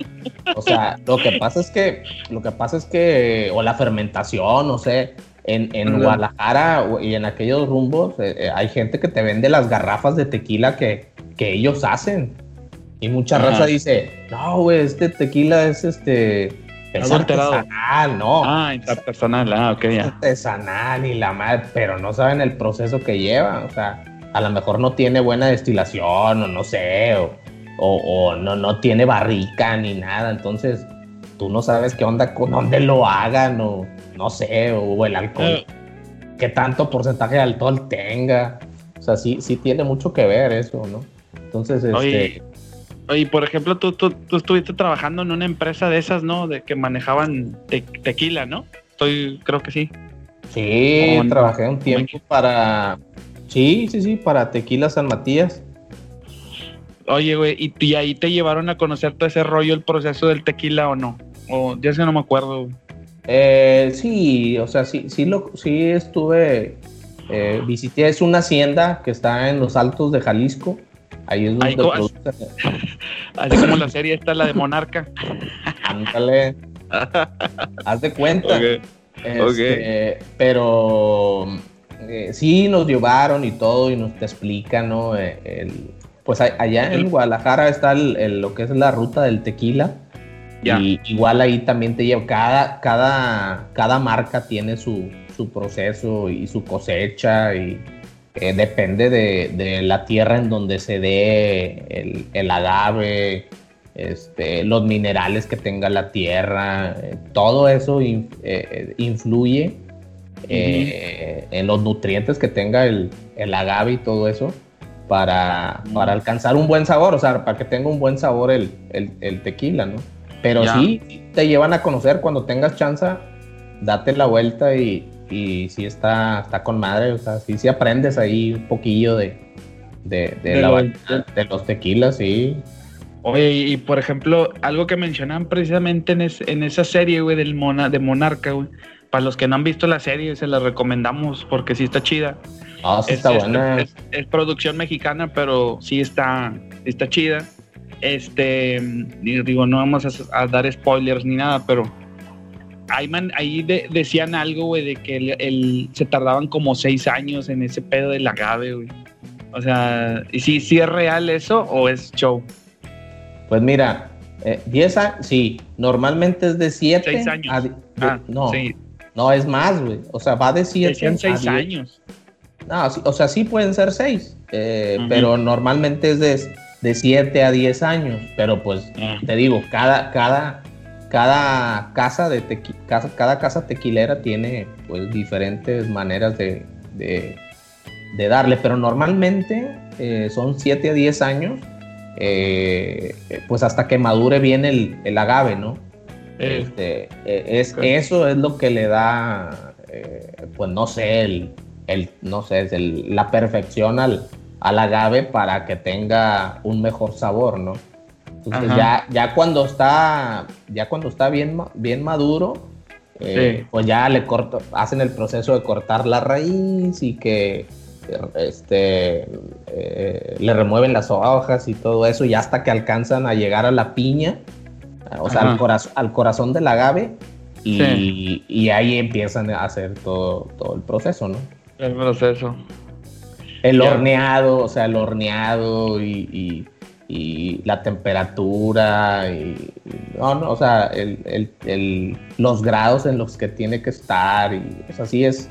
[SPEAKER 2] O sea, lo que pasa es que, lo que pasa es que, o la fermentación, no sé, en, Guadalajara y en aquellos rumbos eh, eh, hay gente que te vende las garrafas de tequila que, que ellos hacen. Y mucha raza dice, no, güey, este tequila es este...
[SPEAKER 3] Es artesanal,
[SPEAKER 2] no.
[SPEAKER 3] Ah, es artesanal, ah, ok, ya.
[SPEAKER 2] artesanal y la madre, pero no saben el proceso que lleva. O sea, a lo mejor no tiene buena destilación, o no sé, o, o, no, no tiene barrica ni nada. Entonces, tú no sabes qué onda, con dónde lo hagan, o no sé, o el alcohol, eh. qué tanto porcentaje de alcohol tenga. O sea, sí, sí tiene mucho que ver eso, ¿no? Entonces, este...
[SPEAKER 3] Oye, por ejemplo, tú, tú, estuviste trabajando en una empresa de esas, ¿no? De que manejaban tequila, ¿no? Estoy, creo que sí.
[SPEAKER 2] Sí, trabajé un tiempo para... Sí, sí, sí, para Tequila San Matías.
[SPEAKER 3] Oye, güey, ¿y, ¿y, ahí te llevaron a conocer todo ese rollo, el proceso del tequila o no? O ya sé, no me acuerdo.
[SPEAKER 2] Eh, sí, o sea, sí, sí, lo, sí estuve, eh, visité, es una hacienda que está en los altos de Jalisco. Ahí es donde producen.
[SPEAKER 3] Así como la serie esta, la de Monarca.
[SPEAKER 2] Ándale. Haz de cuenta. Este, pero eh, sí nos llevaron y todo y nos te explican, ¿no? El, pues allá en Guadalajara está lo que es la ruta del tequila y igual ahí también te lleva, cada, cada, cada marca tiene su, su proceso y su cosecha y eh, depende de, la tierra en donde se dé el, el agave, este, los minerales que tenga la tierra, eh, todo eso eh, influye en los nutrientes que tenga el, el agave y todo eso para, para, alcanzar un buen sabor, o sea, para que tenga un buen sabor el, el tequila, ¿no? Pero sí, te llevan a conocer cuando tengas chance, date la vuelta y, y sí está, está con madre, o sea, sí, sí aprendes ahí un poquillo de, de, de, los tequilas, sí.
[SPEAKER 3] Oye, y por ejemplo, algo que mencionan precisamente en, en esa serie, güey, del Mona, de Monarca, güey. Para los que no han visto la serie, se la recomendamos porque sí está chida.
[SPEAKER 2] Ah, sí está buena.
[SPEAKER 3] Es, producción mexicana, pero sí está, está chida. Este, digo, no vamos a, dar spoilers ni nada, pero ahí, ahí decían algo, güey, de que el, se tardaban como seis años en ese pedo del agave, güey. O sea, ¿y si, si es real eso o es show?
[SPEAKER 2] Pues mira, 10 eh, años, sí, normalmente es de 7
[SPEAKER 3] años. Ah,
[SPEAKER 2] no, no, es más, güey. O sea, va de 7
[SPEAKER 3] a 6 años.
[SPEAKER 2] No, o sea, sí pueden ser 6 eh, pero normalmente es de, de 7 a 10 años. Pero pues
[SPEAKER 3] Ah.
[SPEAKER 2] te digo, cada, cada, cada casa de tequi- casa, cada casa tequilera tiene pues diferentes maneras de, de- de darle, pero normalmente eh, son 7 a 10 años, eh, pues hasta que madure bien el, el agave, ¿no?
[SPEAKER 3] Eh,
[SPEAKER 2] Este, eh, es. Eso es lo que le da, eh, pues no sé, el, el- no sé, el- la perfección al, al agave para que tenga un mejor sabor, ¿no? Entonces ya, ya cuando está, ya cuando está bien, bien maduro, eh,
[SPEAKER 3] Sí.
[SPEAKER 2] pues ya le corto, hacen el proceso de cortar la raíz y que este, eh, le remueven las hojas y todo eso, y hasta que alcanzan a llegar a la piña, o sea, al, corazón, al corazón del agave, y,
[SPEAKER 3] Sí.
[SPEAKER 2] y ahí empiezan a hacer todo, todo el proceso, ¿no?
[SPEAKER 3] el proceso.
[SPEAKER 2] El horneado, o sea, el horneado y, y- y la temperatura, y, no, no, o sea, el- el- el- los grados en los que tiene que estar, y, o sea, sí es,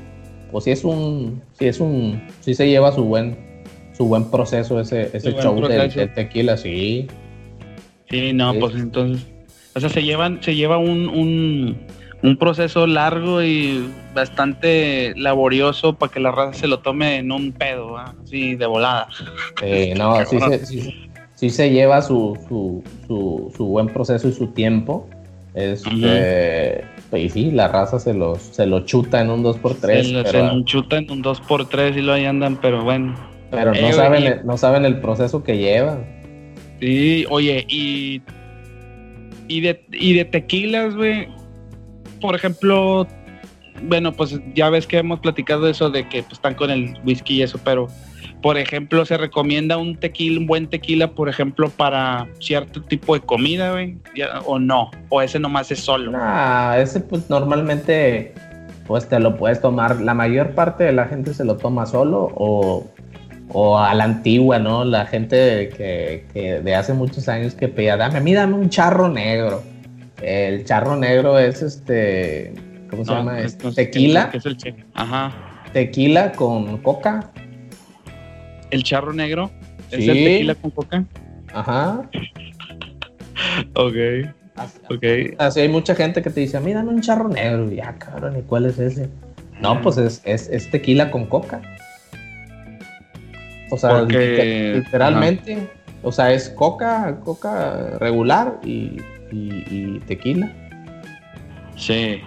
[SPEAKER 2] pues sí es un, sí es un, sí se lleva su buen, su buen proceso ese, ese
[SPEAKER 3] buen
[SPEAKER 2] show del, del tequila, sí.
[SPEAKER 3] Sí, no,
[SPEAKER 2] Sí.
[SPEAKER 3] pues entonces, o sea, se llevan, se lleva un, un, un proceso largo y bastante laborioso para que la raza se lo tome en un pedo, así de volada.
[SPEAKER 2] Eh, no, sí se, sí- sí se lleva su, su, su, su buen proceso y su tiempo. Este, Y sí, la raza se los, se lo chuta en un 2x3,
[SPEAKER 3] se, lo- se lo chutan un 2x3 y lo ahí andan, pero bueno.
[SPEAKER 2] pero
[SPEAKER 3] Eh,
[SPEAKER 2] no,
[SPEAKER 3] güey,
[SPEAKER 2] saben, no saben el proceso que llevan.
[SPEAKER 3] Sí, oye, y, y, de, y de tequilas, güey, por ejemplo, bueno, pues ya ves que hemos platicado eso de que pues, están con el whisky y eso, pero por ejemplo, se recomienda un tequila, un buen tequila, por ejemplo, para cierto tipo de comida, güey, o no, o ese nomás es solo.
[SPEAKER 2] Nah, ese pues normalmente pues te lo puedes tomar, la mayor parte de la gente se lo toma solo o, o a la antigua, ¿no? La gente que, que de hace muchos años que pedía, dame, a mí dame un charro negro. El charro negro es este, ¿cómo se
[SPEAKER 3] No,
[SPEAKER 2] llama? Es
[SPEAKER 3] no
[SPEAKER 2] tequila,
[SPEAKER 3] es el Ajá.
[SPEAKER 2] tequila con coca.
[SPEAKER 3] El charro negro es
[SPEAKER 2] Sí.
[SPEAKER 3] el tequila con coca.
[SPEAKER 2] Ajá.
[SPEAKER 3] Ok,
[SPEAKER 2] Así,
[SPEAKER 3] ok.
[SPEAKER 2] así hay mucha gente que te dice, a mí dame un charro negro. Y ya, cabrón, ¿y cuál es ese? No, pues es, es, es tequila con coca. O sea,
[SPEAKER 3] Porque-
[SPEAKER 2] literalmente, o sea, es coca, coca regular y, y- y tequila.
[SPEAKER 3] Sí.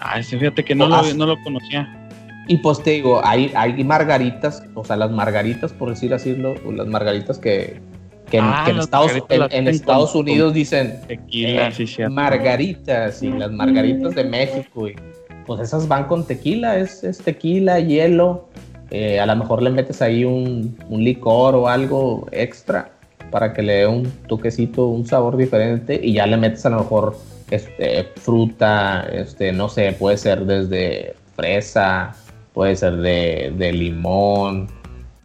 [SPEAKER 3] Ay, sí, fíjate que no, lo, no lo conocía.
[SPEAKER 2] Y pues te digo, hay, hay margaritas, o sea, las margaritas, por decir así, lo- las margaritas que, que en,
[SPEAKER 3] Ah,
[SPEAKER 2] que en
[SPEAKER 3] las
[SPEAKER 2] Estados, en- Estados Unidos dicen
[SPEAKER 3] Tequila,
[SPEAKER 2] eh,
[SPEAKER 3] sí, sí.
[SPEAKER 2] margaritas y las margaritas de México. Y, pues esas van con tequila, es, es tequila, hielo. eh, a lo mejor le metes ahí un, un licor o algo extra para que le dé un toquecito, un sabor diferente. Y ya le metes a lo mejor este, fruta, este, no sé, puede ser desde fresa, puede ser de, de limón,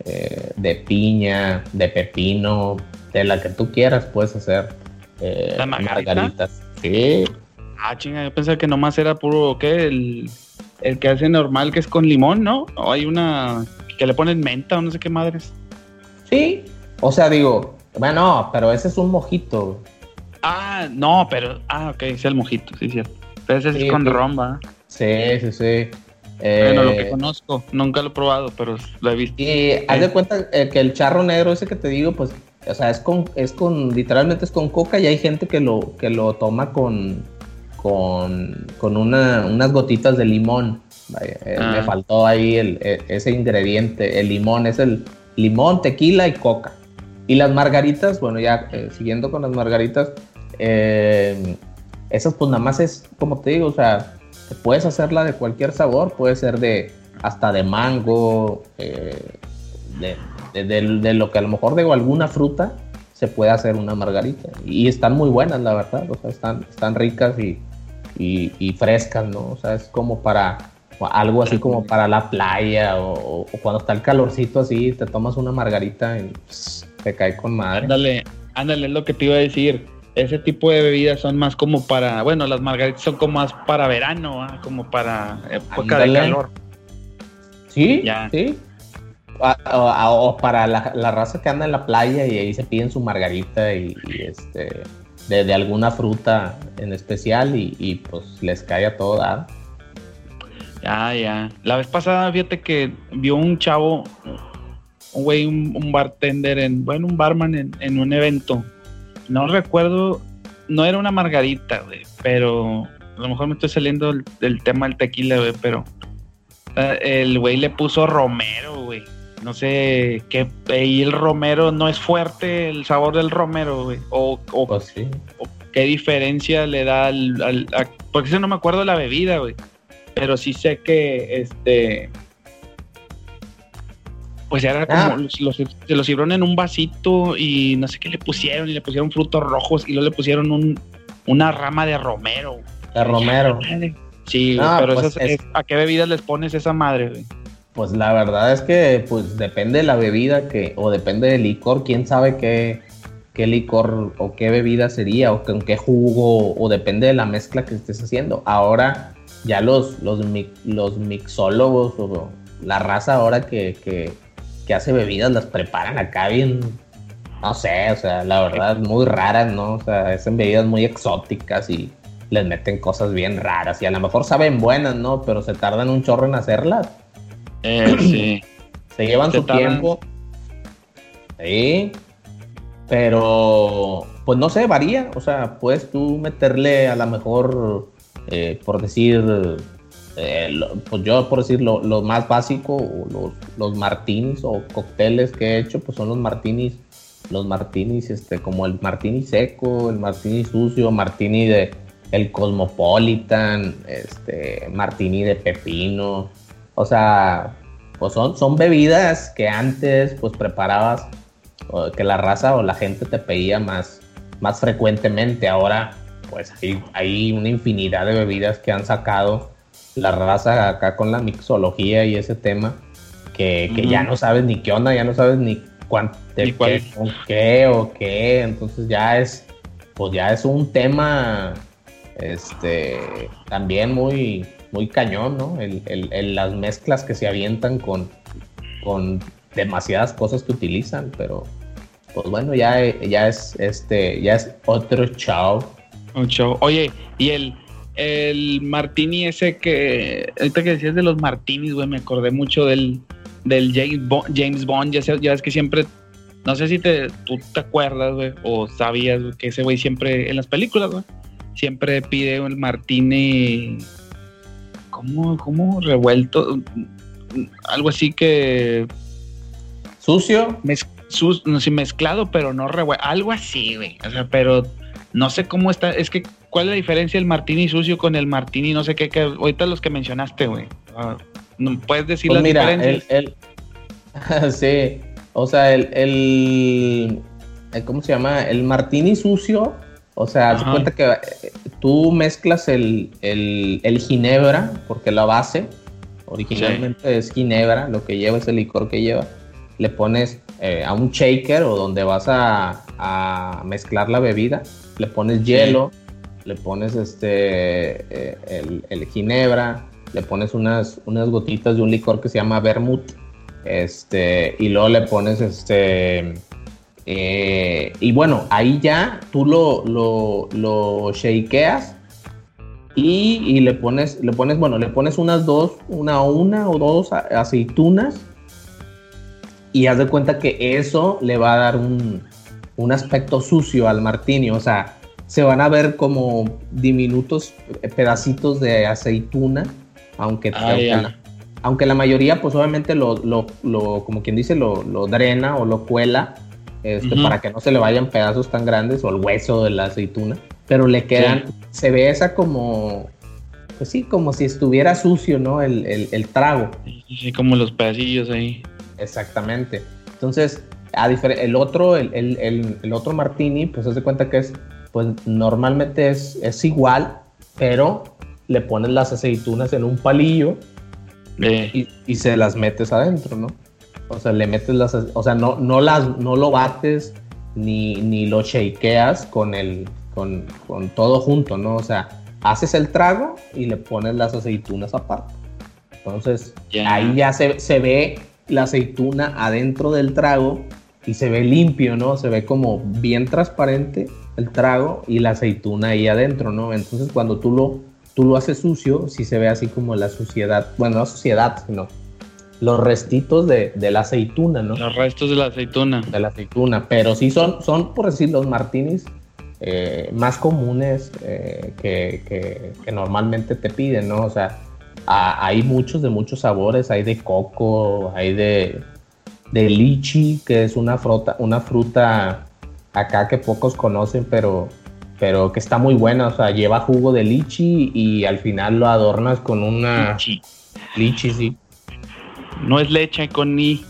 [SPEAKER 2] eh, de piña, de pepino, de la que tú quieras puedes hacer eh,
[SPEAKER 3] ¿La margarita?
[SPEAKER 2] margaritas. Sí,
[SPEAKER 3] Ah, chinga, yo pensaba que nomás era puro, ¿qué? El, el que hace normal, que es con limón, ¿no? O hay una que le ponen menta o no sé qué madres.
[SPEAKER 2] sí. O sea, digo, bueno, pero ese es un mojito.
[SPEAKER 3] Ah, no, pero. Ah, ok, es el mojito, sí, cierto. Pero ese
[SPEAKER 2] Sí,
[SPEAKER 3] es con romba.
[SPEAKER 2] Sí, sí, sí. Eh,
[SPEAKER 3] Bueno, lo que conozco, nunca lo he probado, pero lo he visto.
[SPEAKER 2] Y haz de cuenta eh, que el charro negro ese que te digo, pues, o sea, es con, es con, literalmente es con coca y hay gente que lo, que lo toma con, con, con una- unas gotitas de limón. Vaya, eh,
[SPEAKER 3] Ah.
[SPEAKER 2] Me faltó ahí el, e- ese ingrediente, el limón, es el limón, tequila y coca. Y las margaritas, bueno, ya eh, siguiendo con las margaritas, eh, esas pues nada más es, como te digo, o sea, puedes hacerla de cualquier sabor, puede ser de hasta de mango, eh, de, de- lo que a lo mejor de alguna fruta se puede hacer una margarita. Y están muy buenas, la verdad, o sea, están, están ricas y, y- frescas, ¿no? O sea, es como para algo así como para la playa o, cuando está el calorcito así, te tomas una margarita y te cae con madre.
[SPEAKER 3] Ándale, ándale, es lo que te iba a decir. Ese tipo de bebidas son más como para, bueno, las margaritas son como más para verano, ¿ah? como para época
[SPEAKER 2] Ándale.
[SPEAKER 3] de calor.
[SPEAKER 2] Sí,
[SPEAKER 3] Ya.
[SPEAKER 2] sí. o, para la, raza que anda en la playa y ahí se piden su margarita y, este de, alguna fruta en especial y, pues les cae a todo dar.
[SPEAKER 3] Ya, ya. La vez pasada, fíjate que vio un chavo, un güey, un, bartender, en, bueno, un barman en, en un evento. No recuerdo, no era una margarita, güey, pero a lo mejor me estoy saliendo del, tema del tequila, güey, pero eh, el güey le puso romero, güey. No sé qué. Y el romero no es fuerte el sabor del romero, güey. O, o,
[SPEAKER 2] pues
[SPEAKER 3] qué diferencia le da al. porque eso no me acuerdo de la bebida, güey. Pero sí sé que este. Pues era como ah. los, se los sirvieron en un vasito y no sé qué le pusieron. Y le pusieron frutos rojos y luego le pusieron un, una rama de romero.
[SPEAKER 2] De Romero.
[SPEAKER 3] Sí, pero pues ¿a qué bebidas les pones esa madre,
[SPEAKER 2] Pues la verdad es que pues depende de la bebida que, o depende del licor, quién sabe qué, qué licor o qué bebida sería, o con qué jugo, o depende de la mezcla que estés haciendo. Ahora ya los, los, los mixólogos o la raza ahora que, que, que hace bebidas las preparan acá bien, no sé, o sea, la verdad, muy raras, ¿no? O sea, hacen bebidas muy exóticas y les meten cosas bien raras y a lo mejor saben buenas, ¿no? Pero se tardan un chorro en hacerlas.
[SPEAKER 3] Eh, sí.
[SPEAKER 2] se llevan su tiempo. Sí. Pero, pues no sé, varía. O sea, puedes tú meterle a lo mejor, eh, por decir, eh, pues yo por decir lo, más básico, los, los martinis o cócteles que he hecho, pues son los martinis los martinis, este, como el martini seco, el martini sucio, martini de, el Cosmopolitan, este, Martini de pepino. O sea, pues son, son bebidas que antes pues preparabas, que la raza o la gente te pedía más, más frecuentemente. Ahora pues hay, hay una infinidad de bebidas que han sacado la raza acá con la mixología y ese tema, que, ya no sabes ni qué onda, ya no sabes ni cuánto, qué, qué o qué. Entonces ya es, pues ya es un tema este, también muy, muy cañón, ¿no? El, las mezclas que se avientan con, con demasiadas cosas que utilizan, pero pues bueno, ya, ya es este, ya es otro chao.
[SPEAKER 3] Un show. Oye, y el, el martini ese que, ahorita que decías de los martinis, güey, me acordé mucho del, del James Bond, James Bond ya, ya es que siempre, no sé si te, tú te acuerdas, güey, o sabías que ese güey siempre en las películas, güey, siempre pide el martini, ¿cómo, cómo revuelto? Algo así que...
[SPEAKER 2] ¿Sucio?
[SPEAKER 3] no sé, mezclado, pero no revuelto. Algo así, güey. O sea, pero no sé cómo está. Es que, ¿cuál es la diferencia del martini sucio con el martini no sé qué? Que, ahorita los que mencionaste, güey. Ah, ¿No puedes decir
[SPEAKER 2] pues las diferencias? El, sí. O sea, el, el. ¿Cómo se llama? El martini sucio o sea, haz cuenta que eh, tú mezclas el, ginebra, porque la base originalmente es ginebra, lo que lleva es el licor que lleva. Le pones eh, a un shaker o donde vas a, mezclar la bebida, le pones hielo, le pones este eh, el, ginebra, le pones unas, unas gotitas de un licor que se llama vermouth, este, y luego le pones este eh, y bueno, ahí ya tú lo, lo, shakeas y, le pones, le pones, bueno, le pones unas dos, una una o dos aceitunas y haz de cuenta que eso le va a dar un, aspecto sucio al martini, o sea, se van a ver como diminutos pedacitos de aceituna, aunque, ah, aunque, la, mayoría pues obviamente lo, lo como quien dice, lo, drena o lo cuela este, para que no se le vayan pedazos tan grandes o el hueso de la aceituna, pero le quedan, se ve esa como, pues sí, como si estuviera sucio, ¿no? El, el, trago.
[SPEAKER 3] Sí, como los pedacillos ahí.
[SPEAKER 2] Exactamente. Entonces, a el otro, el, el, otro martini, pues se cuenta que es, pues normalmente es, es igual, pero le pones las aceitunas en un palillo y, y, se las metes adentro, ¿no? O sea, le metes las, o sea, no, no las, no lo bates ni, ni lo shakeas con el, con, con, todo junto, ¿no? O sea, haces el trago y le pones las aceitunas aparte. Entonces, ahí ya se, se, ve la aceituna adentro del trago y se ve limpio, ¿no? Se ve como bien transparente el trago y la aceituna ahí adentro, ¿no? Entonces cuando tú lo, tú lo haces sucio, sí se ve así como la suciedad, bueno, no suciedad, sino los restitos de, la aceituna, ¿no?
[SPEAKER 3] Los restos de la aceituna.
[SPEAKER 2] De la aceituna, pero sí son, son por decir, los martinis eh, más comunes eh, que, normalmente te piden, ¿no? O sea, hay muchos de muchos sabores, hay de coco, hay de, de lichi, que es una fruta, una fruta acá que pocos conocen, pero, pero que está muy buena, o sea, lleva jugo de lichi y al final lo adornas con una...
[SPEAKER 3] Lichi.
[SPEAKER 2] Lichi, sí.
[SPEAKER 3] No es leche con ni.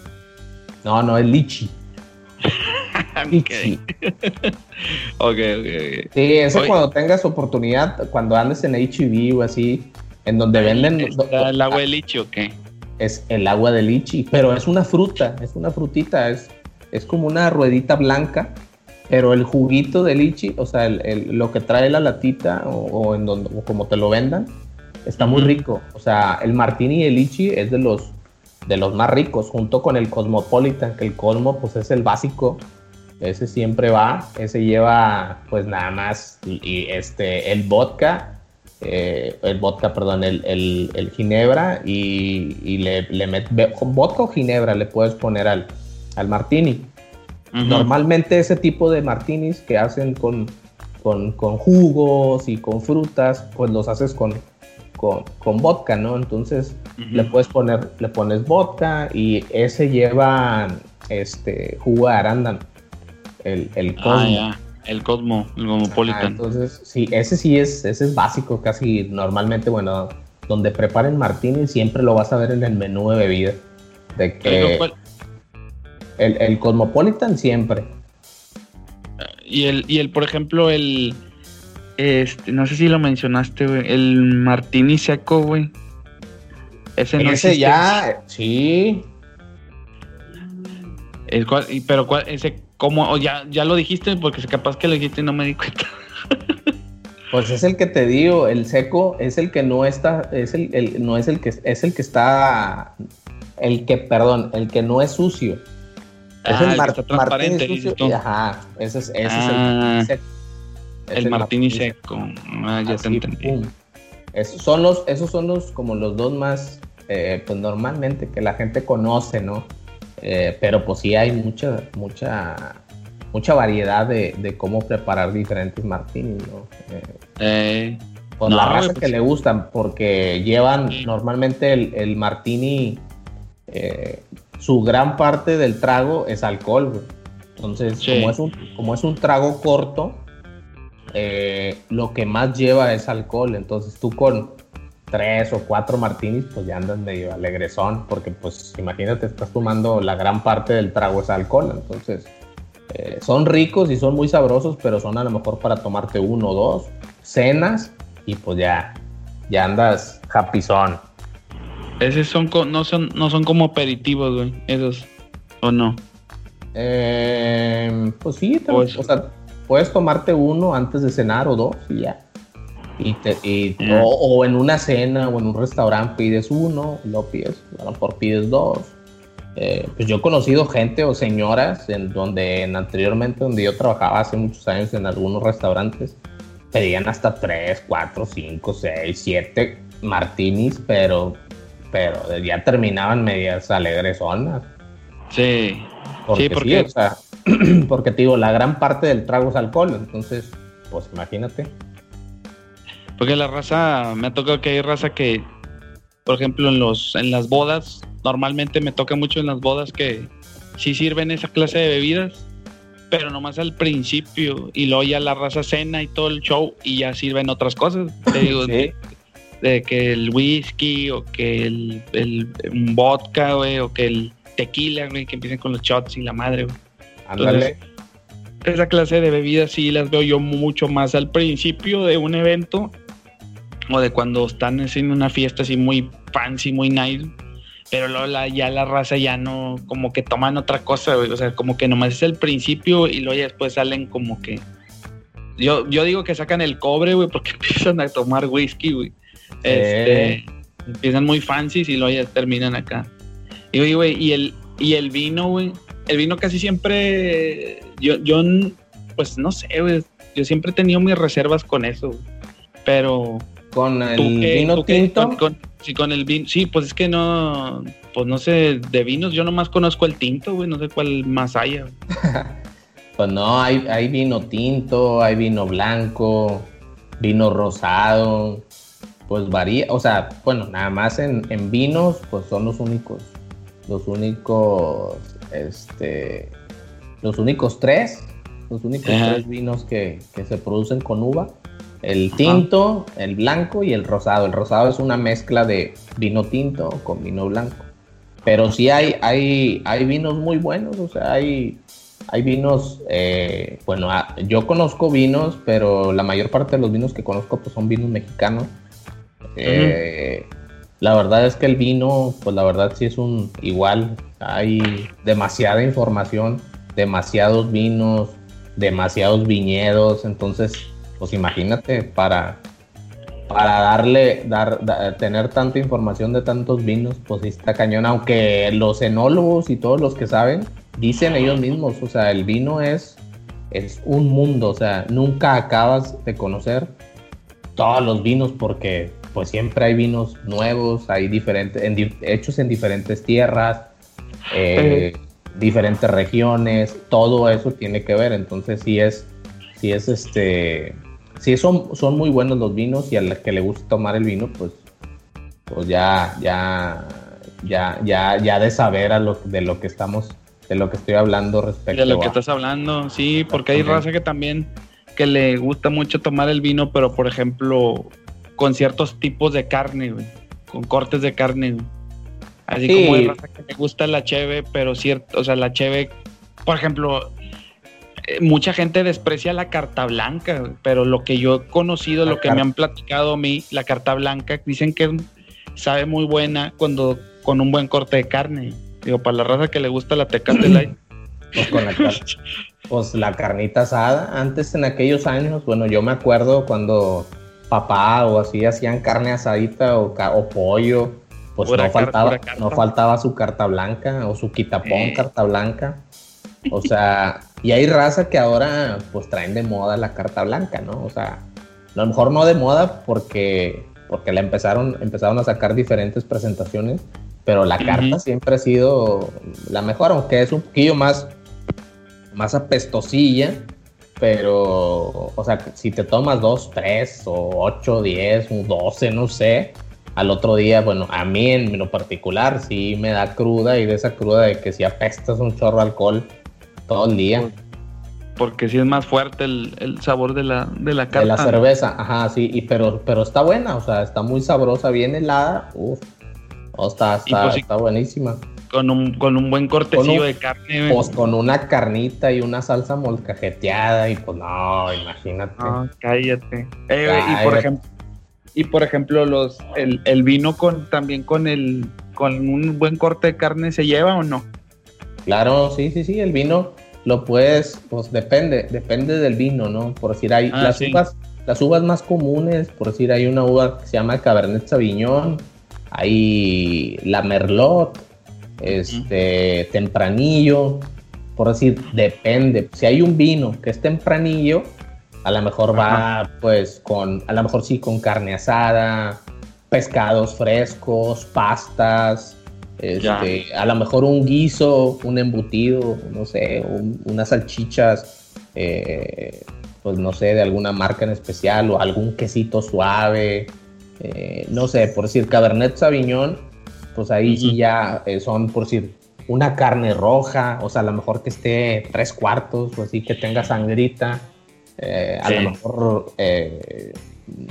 [SPEAKER 2] No, no, es lichi.
[SPEAKER 3] lichi. ok, ok,
[SPEAKER 2] Sí, eso cuando tengas oportunidad, cuando andes en HIV o así, en donde venden...
[SPEAKER 3] ¿El agua de lichi o qué?
[SPEAKER 2] Es el agua de lichi, pero es una fruta, es una frutita, es, es como una ruedita blanca, pero el juguito de lichi, o sea, lo que trae la latita o, en donde, o como te lo vendan, está muy rico. O sea, el martini y el lichi es de los de los más ricos, junto con el Cosmopolitan, que el Cosmo pues es el básico, ese siempre va, ese lleva pues nada más y, este, el vodka, eh, el vodka, perdón, el, el, ginebra y, y le, le vodka o ginebra le puedes poner al, al martini. Normalmente ese tipo de martinis que hacen con, con, con, jugos y con frutas, pues los haces con, con, vodka, ¿no? Entonces le puedes poner, le pones vodka y ese lleva este jugo de arándano, el, el
[SPEAKER 3] ah, Cosmo. El Cosmo, el Cosmopolitan.
[SPEAKER 2] entonces, sí, ese sí es, ese es básico, casi normalmente, bueno, donde preparen martini siempre lo vas a ver en el menú de bebida. De que el, el Cosmopolitan siempre.
[SPEAKER 3] Y el, y el, por ejemplo, el, este, no sé si lo mencionaste, güey. El Martini seco, güey.
[SPEAKER 2] Ese no Ese ya, sí.
[SPEAKER 3] El cual, pero cuál, ese, ¿cómo? ya, ya lo dijiste, porque capaz que lo dijiste y no me di cuenta.
[SPEAKER 2] Pues es el que te digo, el seco es el que no está, es el, no es el que es el que está, el que, perdón, el que no es sucio.
[SPEAKER 3] Es ah, el, el transparente.
[SPEAKER 2] Sucio, ajá, ese es, ese es el ah. seco
[SPEAKER 3] el martini seco. Ah, ya te entendí.
[SPEAKER 2] Esos son los, esos son los como los dos más, eh, pues normalmente que la gente conoce, ¿no? Eh, pero pues sí hay mucha, mucha, mucha variedad de, cómo preparar diferentes martinis, ¿no?
[SPEAKER 3] Eh,
[SPEAKER 2] pues la raza pues que le gustan, porque llevan normalmente el, martini, su gran parte del trago es alcohol, Entonces, como, es un, como es un trago corto, eh, lo que más lleva es alcohol. Entonces tú con tres o cuatro martinis, pues ya andas medio alegrezón, porque pues imagínate, estás tomando la gran parte del trago es alcohol. Entonces eh, son ricos y son muy sabrosos, pero son a lo mejor para tomarte uno o dos, cenas y pues ya, ya andas son
[SPEAKER 3] Esos son, no, son, no son como aperitivos, güey, esos, ¿o no?
[SPEAKER 2] Eh, pues sí, o sea, puedes tomarte uno antes de cenar o dos y ya. Y te, o, en una cena o en un restaurante pides uno, lo pides, a lo mejor pides dos. Eh, pues yo he conocido gente o señoras en donde en anteriormente donde yo trabajaba hace muchos años en algunos restaurantes pedían hasta tres, cuatro, cinco, seis, siete martinis, pero pero ya terminaban medias alegresonas.
[SPEAKER 3] Sí. sí, porque
[SPEAKER 2] o sea, porque te digo, la gran parte del trago es alcohol, entonces, pues imagínate.
[SPEAKER 3] Porque la raza, me ha tocado que hay raza que, por ejemplo, en los en las bodas, normalmente me toca mucho en las bodas que sí sirven esa clase de bebidas, pero nomás al principio, y luego ya la raza cena y todo el show, y ya sirven otras cosas. Te digo, de, que el whisky, o que el, el vodka, güey, o que el tequila, güey, que empiecen con los shots y la madre, güey esa clase de bebidas sí las veo yo mucho más al principio de un evento o de cuando están haciendo una fiesta así muy fancy, muy nice. Pero luego ya la raza ya no, como que toman otra cosa, O sea, como que nomás es el principio y luego ya después salen como que. Yo, yo digo que sacan el cobre, güey, porque empiezan a tomar whisky, güey. Este, empiezan muy fancy y luego ya terminan acá. Y, güey, y el, y el vino, güey, el vino casi siempre, yo, yo, pues no sé, güey, yo siempre he tenido mis reservas con eso, pero...
[SPEAKER 2] ¿Con el vino tinto?
[SPEAKER 3] sí, con el vino, sí, pues es que no, pues no sé, de vinos yo nomás conozco el tinto, güey, no sé cuál más haya.
[SPEAKER 2] pues no, hay, hay vino tinto, hay vino blanco, vino rosado, pues varía, o sea, bueno, nada más en, en vinos, pues son los únicos, los únicos, este, los únicos tres, los únicos tres vinos que, que, se producen con uva. El tinto, el blanco y el rosado. El rosado es una mezcla de vino tinto con vino blanco. Pero sí hay, hay, hay vinos muy buenos, o sea, hay, hay vinos, eh, bueno, ah, yo conozco vinos, pero la mayor parte de los vinos que conozco pues son vinos mexicanos. Eh, la verdad es que el vino, pues la verdad sí es un igual, hay demasiada información, demasiados vinos, demasiados viñedos, entonces, pues imagínate, para, para darle, dar, tener tanta información de tantos vinos, pues está cañón, aunque los enólogos y todos los que saben, dicen ellos mismos, o sea, el vino es, es un mundo, o sea, nunca acabas de conocer todos los vinos porque pues siempre hay vinos nuevos, hay diferentes, hechos en diferentes tierras, eh, diferentes regiones, todo eso tiene que ver, entonces sí es, sí es este, sí son, son muy buenos los vinos y a la que le gusta tomar el vino, pues, pues ya, ya, ya, ya, ya de saber a lo, de lo que estamos, de lo que estoy hablando respecto
[SPEAKER 3] De lo que estás hablando, sí, porque hay raza que también que le gusta mucho tomar el vino, pero por ejemplo, con ciertos tipos de carne, con cortes de carne. Así como hay raza que le gusta la cheve, pero cierto, o sea, la cheve, por ejemplo, eh, mucha gente desprecia la carta blanca, pero lo que yo he conocido, lo que me han platicado a mí, la carta blanca, dicen que sabe muy buena cuando con un buen corte de carne. Digo, para la raza que le gusta la Tecate Light.
[SPEAKER 2] Pues con la, pues la carnita asada. Antes, en aquellos años, bueno, yo me acuerdo cuando papá o así hacían carne asadita o, o pollo, pues no faltaba, no faltaba su carta blanca o su quitapón eh. carta blanca. O sea, y hay raza que ahora pues traen de moda la carta blanca, ¿no? O sea, a lo mejor no de moda porque, porque la empezaron, empezaron a sacar diferentes presentaciones, pero la carta siempre ha sido la mejor, aunque es un poquillo más, más apestosilla pero, o sea, si te tomas dos, tres, o ocho, diez, doce, no sé, al otro día, bueno, a mí en lo particular sí me da cruda y de esa cruda de que si apestas un chorro de alcohol todo el día.
[SPEAKER 3] Porque sí es más fuerte el, sabor de la, de la carta.
[SPEAKER 2] De la cerveza, ajá, sí, y, pero, pero está buena, o sea, está muy sabrosa, bien helada, uff, está, está, pues está buenísima
[SPEAKER 3] con un, con un buen cortecillo de carne.
[SPEAKER 2] Pues con una carnita y una salsa molcajeteada y pues no, imagínate. No,
[SPEAKER 3] cállate. Eh, y por ejemplo, y por ejemplo los el, vino con también con el con un buen corte de carne se lleva o no?
[SPEAKER 2] Claro, sí, sí, sí, el vino lo puedes, pues depende, depende del vino, ¿no? Por decir, hay ah, las uvas, las uvas más comunes, por decir, hay una uva que se llama Cabernet Sauvignon, hay la Merlot, este, tempranillo, por decir, depende. Si hay un vino que es tempranillo, a lo mejor va pues con, a lo mejor sí con carne asada, pescados frescos, pastas, este, a lo mejor un guiso, un embutido, no sé, unas salchichas, eh, pues no sé, de alguna marca en especial o algún quesito suave, eh, no sé, por decir Cabernet Sauvignon pues ahí sí ya eh, son, por decir, una carne roja, o sea, a lo mejor que esté tres cuartos, o así que tenga sangrita, eh, a lo mejor, eh,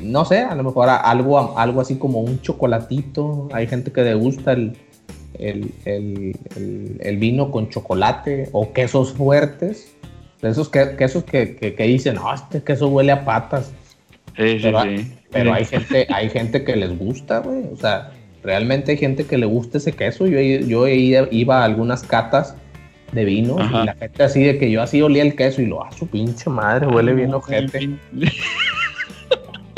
[SPEAKER 2] no sé, a lo mejor algo, algo así como un chocolatito, hay gente que le gusta el, el, vino con chocolate o quesos fuertes, esos quesos que, que, dicen, no, este queso huele a patas.
[SPEAKER 3] Sí,
[SPEAKER 2] pero,
[SPEAKER 3] sí, sí.
[SPEAKER 2] pero hay gente, hay gente que les gusta, güey, o sea, realmente hay gente que le gusta ese queso. Yo, yo iba a algunas catas de vino y la gente así de que yo así olía el queso y lo, a ah, su pinche madre, huele bien ojete.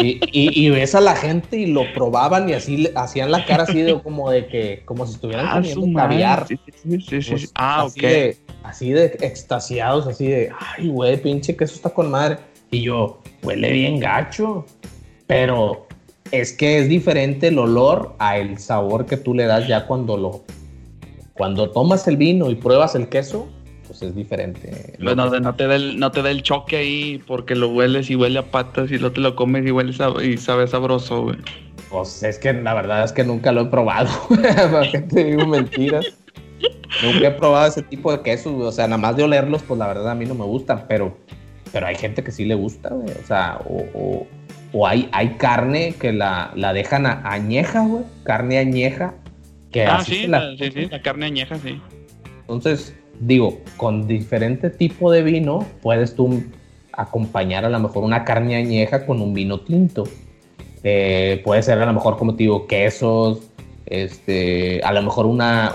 [SPEAKER 2] Y, ves a la gente y lo probaban y así hacían la cara así de como de que, como si estuvieran ah, comiendo caviar. Sí, sí, sí, pues, ah, así De, así de extasiados, así de, ay, güey, pinche que eso está con madre. Y yo, huele bien gacho. Pero es que es diferente el olor a el sabor que tú le das ya cuando lo, cuando tomas el vino y pruebas el queso, pues es diferente.
[SPEAKER 3] Bueno, no, te da el, no te da el choque ahí porque lo hueles y huele a patas y lo te lo comes y huele y sabe sabroso, güey.
[SPEAKER 2] Pues es que la verdad es que nunca lo he probado. ¿Para qué te digo mentiras? nunca he probado ese tipo de quesos, o sea, nada más de olerlos, pues la verdad a mí no me gustan, pero, pero hay gente que sí le gusta, güey. O sea, o, o, hay, hay carne que la, la dejan añeja, güey. Carne añeja. Que
[SPEAKER 3] ah, sí, la, sí, sí, la carne añeja, sí.
[SPEAKER 2] Entonces, digo, con diferente tipo de vino puedes tú acompañar a lo mejor una carne añeja con un vino tinto. Eh, puede ser a lo mejor, como te digo, quesos, este, a lo mejor una,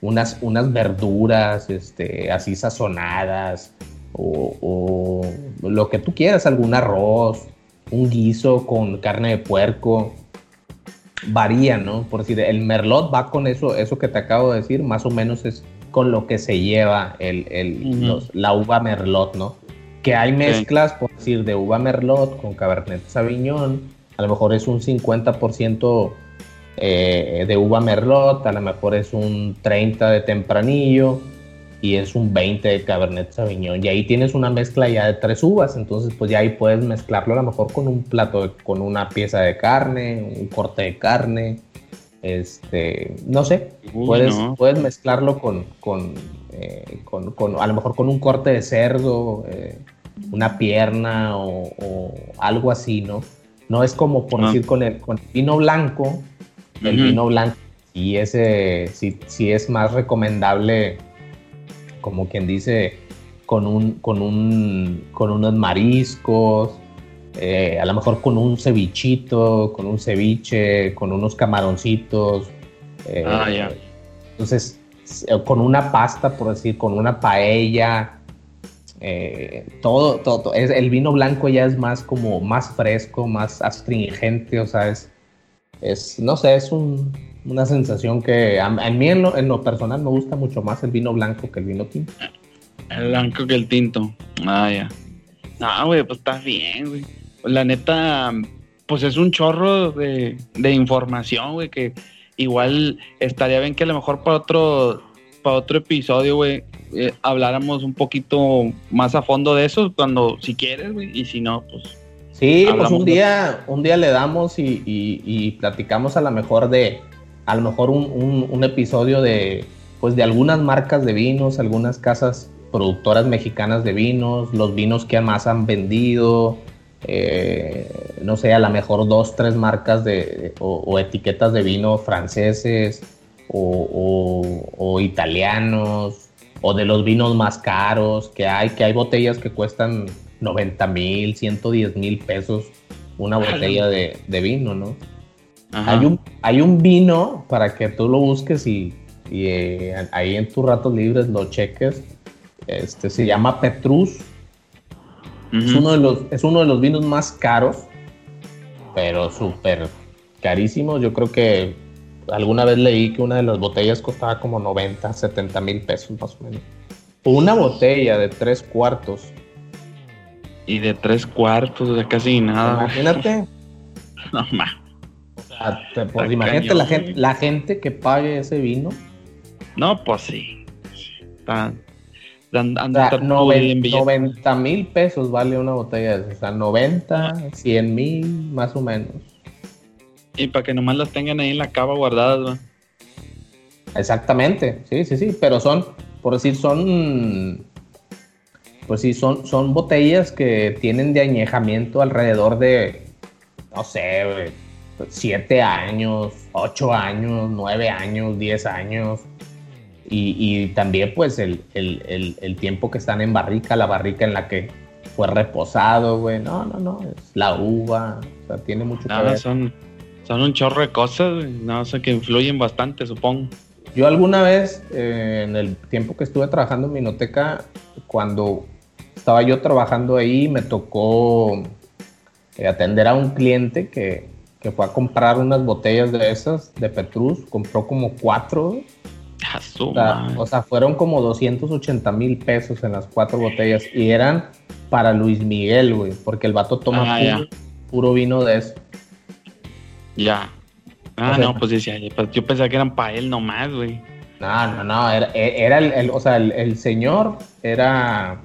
[SPEAKER 2] unas, unas verduras este, así sazonadas o, o, lo que tú quieras, algún arroz, un guiso con carne de puerco varía, ¿no? Por decir, el merlot va con eso, eso que te acabo de decir, más o menos es con lo que se lleva el, la uva merlot, ¿no? Que hay mezclas, por decir, de uva merlot con cabernet sauvignon, a lo mejor es un 50% eh, de uva merlot, a lo mejor es un 30% de tempranillo, y es un 20 de Cabernet Sauvignon. Y ahí tienes una mezcla ya de tres uvas, entonces pues ya ahí puedes mezclarlo a lo mejor con un plato, con una pieza de carne, un corte de carne, este, no sé, puedes, puedes mezclarlo con, eh, con, con, a lo mejor con un corte de cerdo, eh, una pierna o, algo así, ¿no? No es como por decir con el, con vino blanco, el vino blanco y ese sí, sí es más recomendable como quien dice, con, un, con, un, con unos mariscos, eh, a lo mejor con un cevichito, con un ceviche, con unos camaroncitos. Eh, ah, ya. Entonces, eh, con una pasta, por decir, con una paella, todo, todo, Es, el vino blanco ya es más como más fresco, más astringente, o sea, es, es no sé, es un, una sensación que a, mí en lo, personal me gusta mucho más el vino blanco que el vino tinto.
[SPEAKER 3] El blanco que el tinto. Ah, ya. No, güey, pues está bien, güey. La neta, pues es un chorro de, información, güey, que igual estaría bien que a lo mejor para otro, para otro episodio, güey, eh, habláramos un poquito más a fondo de eso, cuando, si quieres, güey, y si no, pues...
[SPEAKER 2] Sí, pues un día, un día le damos y platicamos a lo mejor de, a lo mejor un, episodio de, pues de algunas marcas de vinos, algunas casas productoras mexicanas de vinos, los vinos que más han vendido, eh, no sé, a lo mejor dos, tres marcas de, o, etiquetas de vino franceses o, italianos, o de los vinos más caros que hay, que hay botellas que cuestan 90 mil, 110 mil pesos una botella de, de vino, ¿no? Hay un, hay un vino para que tú lo busques y, eh, ahí en tus ratos libres lo cheques. Este se llama Petrus. es, uno de los, es uno de los vinos más caros, pero súper carísimos. Yo creo que alguna vez leí que una de las botellas costaba como 90, 70 mil pesos más o menos. Una botella de tres cuartos.
[SPEAKER 3] Y de tres cuartos, de casi nada.
[SPEAKER 2] Imagínate. no más. Pues, imagínate la gente, la gente que pague ese vino.
[SPEAKER 3] No, pues sí. Está,
[SPEAKER 2] 90 mil pesos vale una botella de O sea, 90, 100 mil más o menos.
[SPEAKER 3] Y para que nomás las tengan ahí en la cava guardadas,
[SPEAKER 2] Exactamente, sí, sí, sí. Pero son, por decir, son. Pues sí, son, son botellas que tienen de añejamiento alrededor de. No sé, siete años, ocho años, nueve años, diez años. Y, también pues el, tiempo que están en barrica, la barrica en la que fue reposado, güey. No, no, no, es la uva, o sea, tiene mucho
[SPEAKER 3] que ver. Son, son un chorro de cosas, no sé, que influyen bastante, supongo.
[SPEAKER 2] Yo alguna vez, eh, en el tiempo que estuve trabajando en Minoteca, cuando estaba yo trabajando ahí, me tocó eh, atender a un cliente que, que, fue a comprar unas botellas de esas de Petrus, compró como cuatro. O sea, o sea, fueron como 280 mil pesos en las cuatro botellas y eran para Luis Miguel, güey, porque el vato toma ah, puro, vino de eso.
[SPEAKER 3] Ya. Ah, no, pues decía, pues yo pensaba que eran para él nomás, güey.
[SPEAKER 2] No, no, no, era, era el, o sea, el, señor era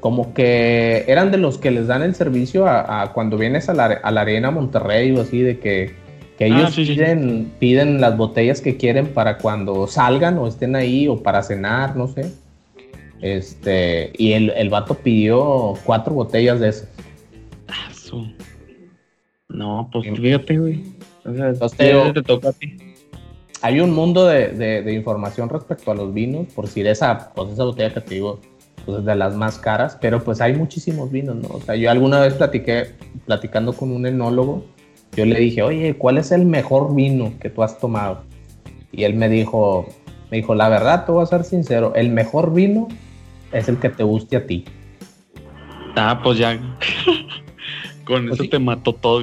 [SPEAKER 2] como que eran de los que les dan el servicio a, cuando vienes a la, a la, arena Monterrey o así, de que, que ah, ellos piden, piden las botellas que quieren para cuando salgan o estén ahí o para cenar, no sé. Este, y el, el vato pidió cuatro botellas de esas.
[SPEAKER 3] Ah, no, pues fíjate, güey. O sea, te toca a ti
[SPEAKER 2] hay un mundo de, información respecto a los vinos, por si esa, pues esa botella que te digo, pues es de las más caras, pero pues hay muchísimos vinos, ¿no? O sea, yo alguna vez platiqué, platicando con un enólogo, yo le dije, oye, ¿cuál es el mejor vino que tú has tomado? Y él me dijo, me dijo, la verdad, te voy a ser sincero, el mejor vino es el que te guste a ti.
[SPEAKER 3] Ah, pues ya. con pues eso te mató todo.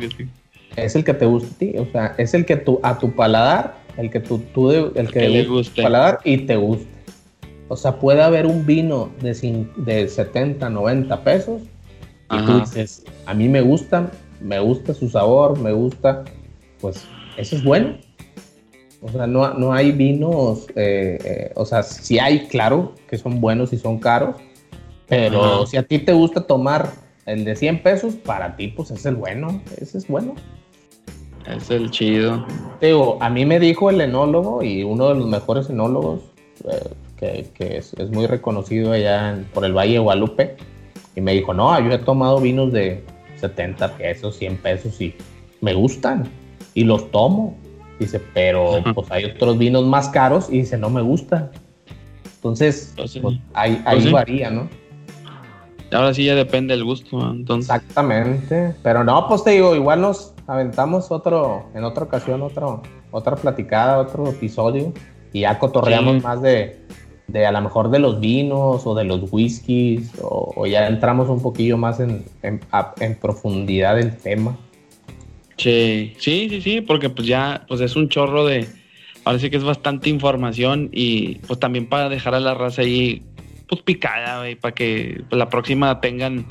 [SPEAKER 2] Es el que te guste a ti, o sea, es el que tú, a tu paladar el que tú, tú el que, le guste paladar y te guste. O sea, puede haber un vino de, de 70, 90 pesos y tú dices, a mí me gusta, me gusta su sabor, me gusta, pues eso es bueno. O sea, no, no hay vinos, eh, eh, o sea, sí hay, claro, que son buenos y son caros, pero si a ti te gusta tomar el de 100 pesos, para ti pues es el bueno, ese es bueno.
[SPEAKER 3] Es el chido.
[SPEAKER 2] Digo, a mí me dijo el enólogo y uno de los mejores enólogos, eh, que, es, muy reconocido allá por el Valle de Guadalupe, y me dijo, no, yo he tomado vinos de 70 pesos, 100 pesos y me gustan y los tomo. Dice, pero pues hay otros vinos más caros y dice, no me gustan. Entonces, pues, ahí, pues varía, ¿no?
[SPEAKER 3] Ahora sí ya depende del gusto, entonces.
[SPEAKER 2] Exactamente. Pero no, pues te digo, igual nos aventamos otro, en otra ocasión, otro, otra platicada, otro episodio. Y ya cotorreamos más de, de a lo mejor de los vinos o de los whiskies. O, ya entramos un poquillo más en, en, profundidad del tema.
[SPEAKER 3] Sí, sí, sí, sí, porque pues ya, pues es un chorro de. Parece que es bastante información y pues también para dejar a la raza ahí pues picada, güey, para que la próxima tengan,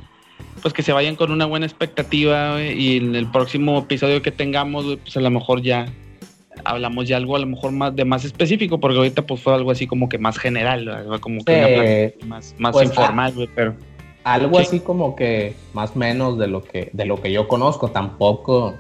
[SPEAKER 3] pues que se vayan con una buena expectativa, y en el próximo episodio que tengamos, pues a lo mejor ya hablamos ya algo a lo mejor más de más específico, porque ahorita pues fue algo así como que más general, como que más, más pues, informal, pero
[SPEAKER 2] algo así como que más o menos de lo que de lo que yo conozco, tampoco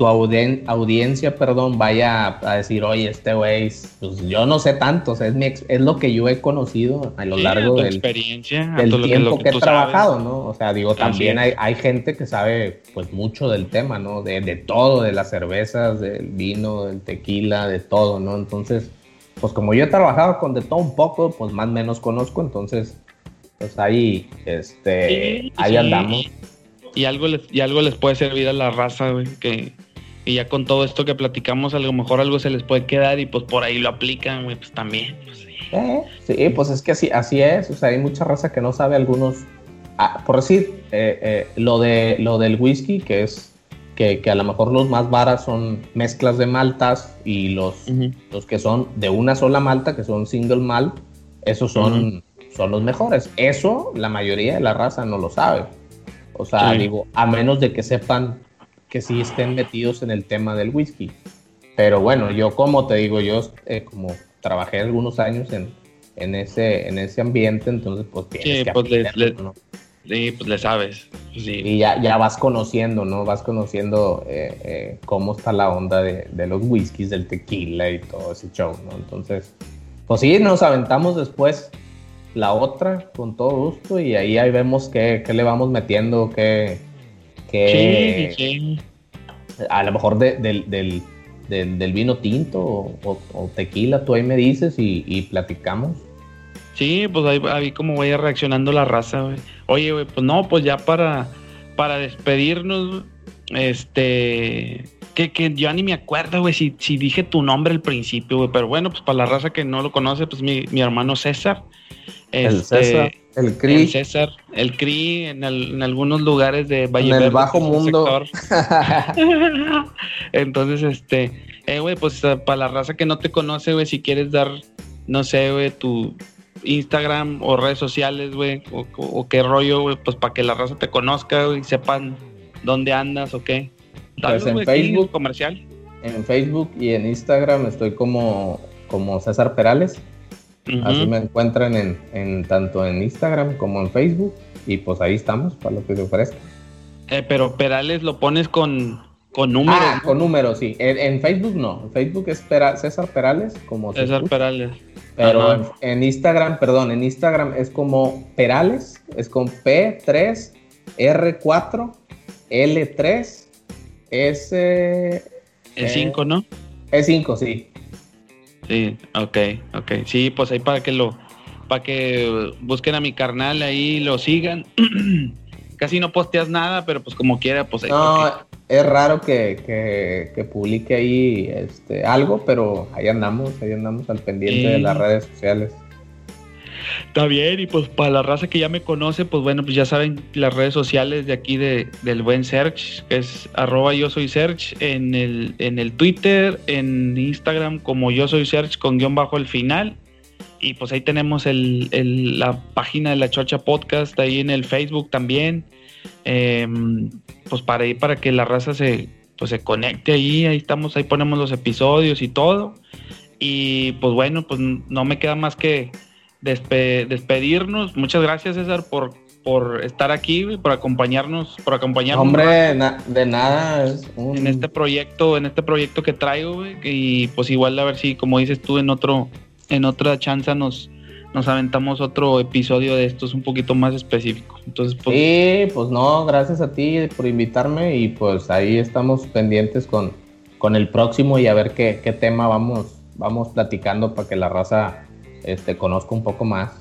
[SPEAKER 2] tu audiencia, perdón, vaya a decir, oye, este güey, pues yo no sé tanto, es, mi es lo que yo he conocido a lo largo del,
[SPEAKER 3] experiencia,
[SPEAKER 2] del tiempo que, he trabajado, ¿no? O sea, digo, también hay, hay, gente que sabe pues mucho del tema, ¿no? De, de, todo, de las cervezas, del vino, del tequila, de todo, ¿no? Entonces, pues como yo he trabajado con de todo un poco, pues más o menos conozco, entonces, pues ahí, este, ahí andamos.
[SPEAKER 3] Y algo, les, y algo les puede servir a la raza, güey, que y ya con todo esto que platicamos, a lo mejor algo se les puede quedar y pues por ahí lo aplican, güey, pues también. Pues, sí.
[SPEAKER 2] Eh, sí, pues es que así, así es. O sea, hay mucha raza que no sabe algunos. Ah, por decir, eh, eh, lo, de, lo del whisky, que es que, que, a lo mejor los más varas son mezclas de maltas y los, los que son de una sola malta, que son single malt, esos son, son los mejores. Eso la mayoría de la raza no lo sabe. O sea, digo, a menos de que sepan que sí estén metidos en el tema del whisky. Pero bueno, yo como te digo, yo eh, como trabajé algunos años en, en, ese, en ese ambiente, entonces pues tienes que
[SPEAKER 3] pues le, ¿no? sí, pues le sabes. Pues sí.
[SPEAKER 2] Y ya, ya vas conociendo, ¿no? Vas conociendo eh, eh, cómo está la onda de, de, los whiskies, del tequila y todo ese show, ¿no? Entonces, pues sí, nos aventamos después la otra con todo gusto y ahí, ahí vemos qué, qué le vamos metiendo, qué, que a lo mejor del, del, vino tinto o, tequila, tú ahí me dices y, platicamos.
[SPEAKER 3] Sí, pues ahí, ahí como vaya reaccionando la raza, güey. Oye, güey, pues no, pues ya para, para despedirnos, este, que, que yo ni me acuerdo, güey, si, si dije tu nombre al principio, güey, pero bueno, pues para la raza que no lo conoce, pues mi, mi hermano César,
[SPEAKER 2] el
[SPEAKER 3] Este,
[SPEAKER 2] César, el
[SPEAKER 3] El
[SPEAKER 2] CRI.
[SPEAKER 3] César, el CRI en, al- en algunos lugares de Valle
[SPEAKER 2] En el
[SPEAKER 3] Verde,
[SPEAKER 2] bajo mundo.
[SPEAKER 3] Entonces, este, eh, güey, pues eh, para la raza que no te conoce, güey, si quieres dar, no sé, güey, tu Instagram o redes sociales, güey, o, o- o qué rollo, güey, pues para que la raza te conozca, güey, y sepan dónde andas o qué.
[SPEAKER 2] Pues en Facebook.
[SPEAKER 3] comercial.
[SPEAKER 2] en Facebook y en Instagram estoy como, como César Perales. Así me encuentran en, en tanto en Instagram como en Facebook. Y pues ahí estamos para lo que se ofrezca.
[SPEAKER 3] Eh, pero Perales lo pones con, con números.
[SPEAKER 2] Ah,
[SPEAKER 3] ¿no?
[SPEAKER 2] con números, sí. En, en Facebook no. En Facebook es Pera- César Perales, como
[SPEAKER 3] César
[SPEAKER 2] escucha.
[SPEAKER 3] Perales.
[SPEAKER 2] Pero en, Instagram, perdón, en Instagram es como Perales, es con P3, R4, L3, S...
[SPEAKER 3] El
[SPEAKER 2] Eh.
[SPEAKER 3] 5, ¿no?
[SPEAKER 2] E5, sí.
[SPEAKER 3] Sí, ok, ok. Sí, pues ahí para que lo, para que busquen a mi carnal ahí, lo sigan. Casi no posteas nada, pero pues como quiera, pues ahí.
[SPEAKER 2] No, es raro que, que- que publique ahí este, algo, pero ahí andamos, ahí andamos al pendiente de las redes sociales.
[SPEAKER 3] Está bien, y pues para la raza que ya me conoce, pues bueno, pues ya saben las redes sociales de aquí de, del buen Search, que es arroba yo soy Search, en el, en el Twitter, en Instagram como yo soy Search con guion bajo el final. Y pues ahí tenemos el, la página de la Chocha Podcast, ahí en el Facebook también. Em, pues para ahí, para que la raza se, pues se conecte ahí, ahí estamos, ahí ponemos los episodios y todo. Y pues bueno, pues no me queda más que despe- despedirnos. Muchas gracias, César, por, por estar aquí, por acompañarnos, por acompañarnos
[SPEAKER 2] Hombre, na- de nada, es un...
[SPEAKER 3] en este proyecto, en este proyecto que traigo, güey, y pues igual a ver si, como dices tú, en otro, en otra chance nos, nos aventamos otro episodio de estos un poquito más específico. Entonces, pues,
[SPEAKER 2] Sí, pues no, gracias a ti por invitarme y pues ahí estamos pendientes con, con el próximo y a ver qué, qué tema vamos, vamos platicando para que la raza este, conozca un poco más.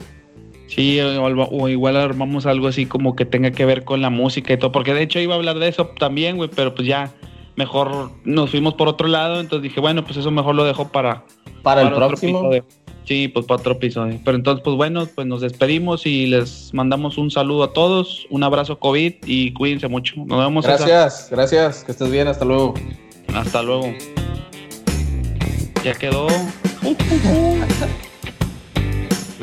[SPEAKER 3] sí, o, o igual armamos algo así como que tenga que ver con la música y todo, porque de hecho iba a hablar de eso también, güey, pero pues ya mejor nos fuimos por otro lado, entonces dije, bueno, pues eso mejor lo dejo para,
[SPEAKER 2] Para el
[SPEAKER 3] para
[SPEAKER 2] próximo,
[SPEAKER 3] episodio. Sí, pues para otro episodio. Pero entonces, pues bueno, pues nos despedimos y les mandamos un saludo a todos, un abrazo COVID y cuídense mucho. Nos vemos.
[SPEAKER 2] Gracias, gracias, que estés bien, hasta luego.
[SPEAKER 3] Hasta luego. Ya quedó.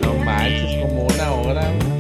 [SPEAKER 2] No manches, como una hora. güey.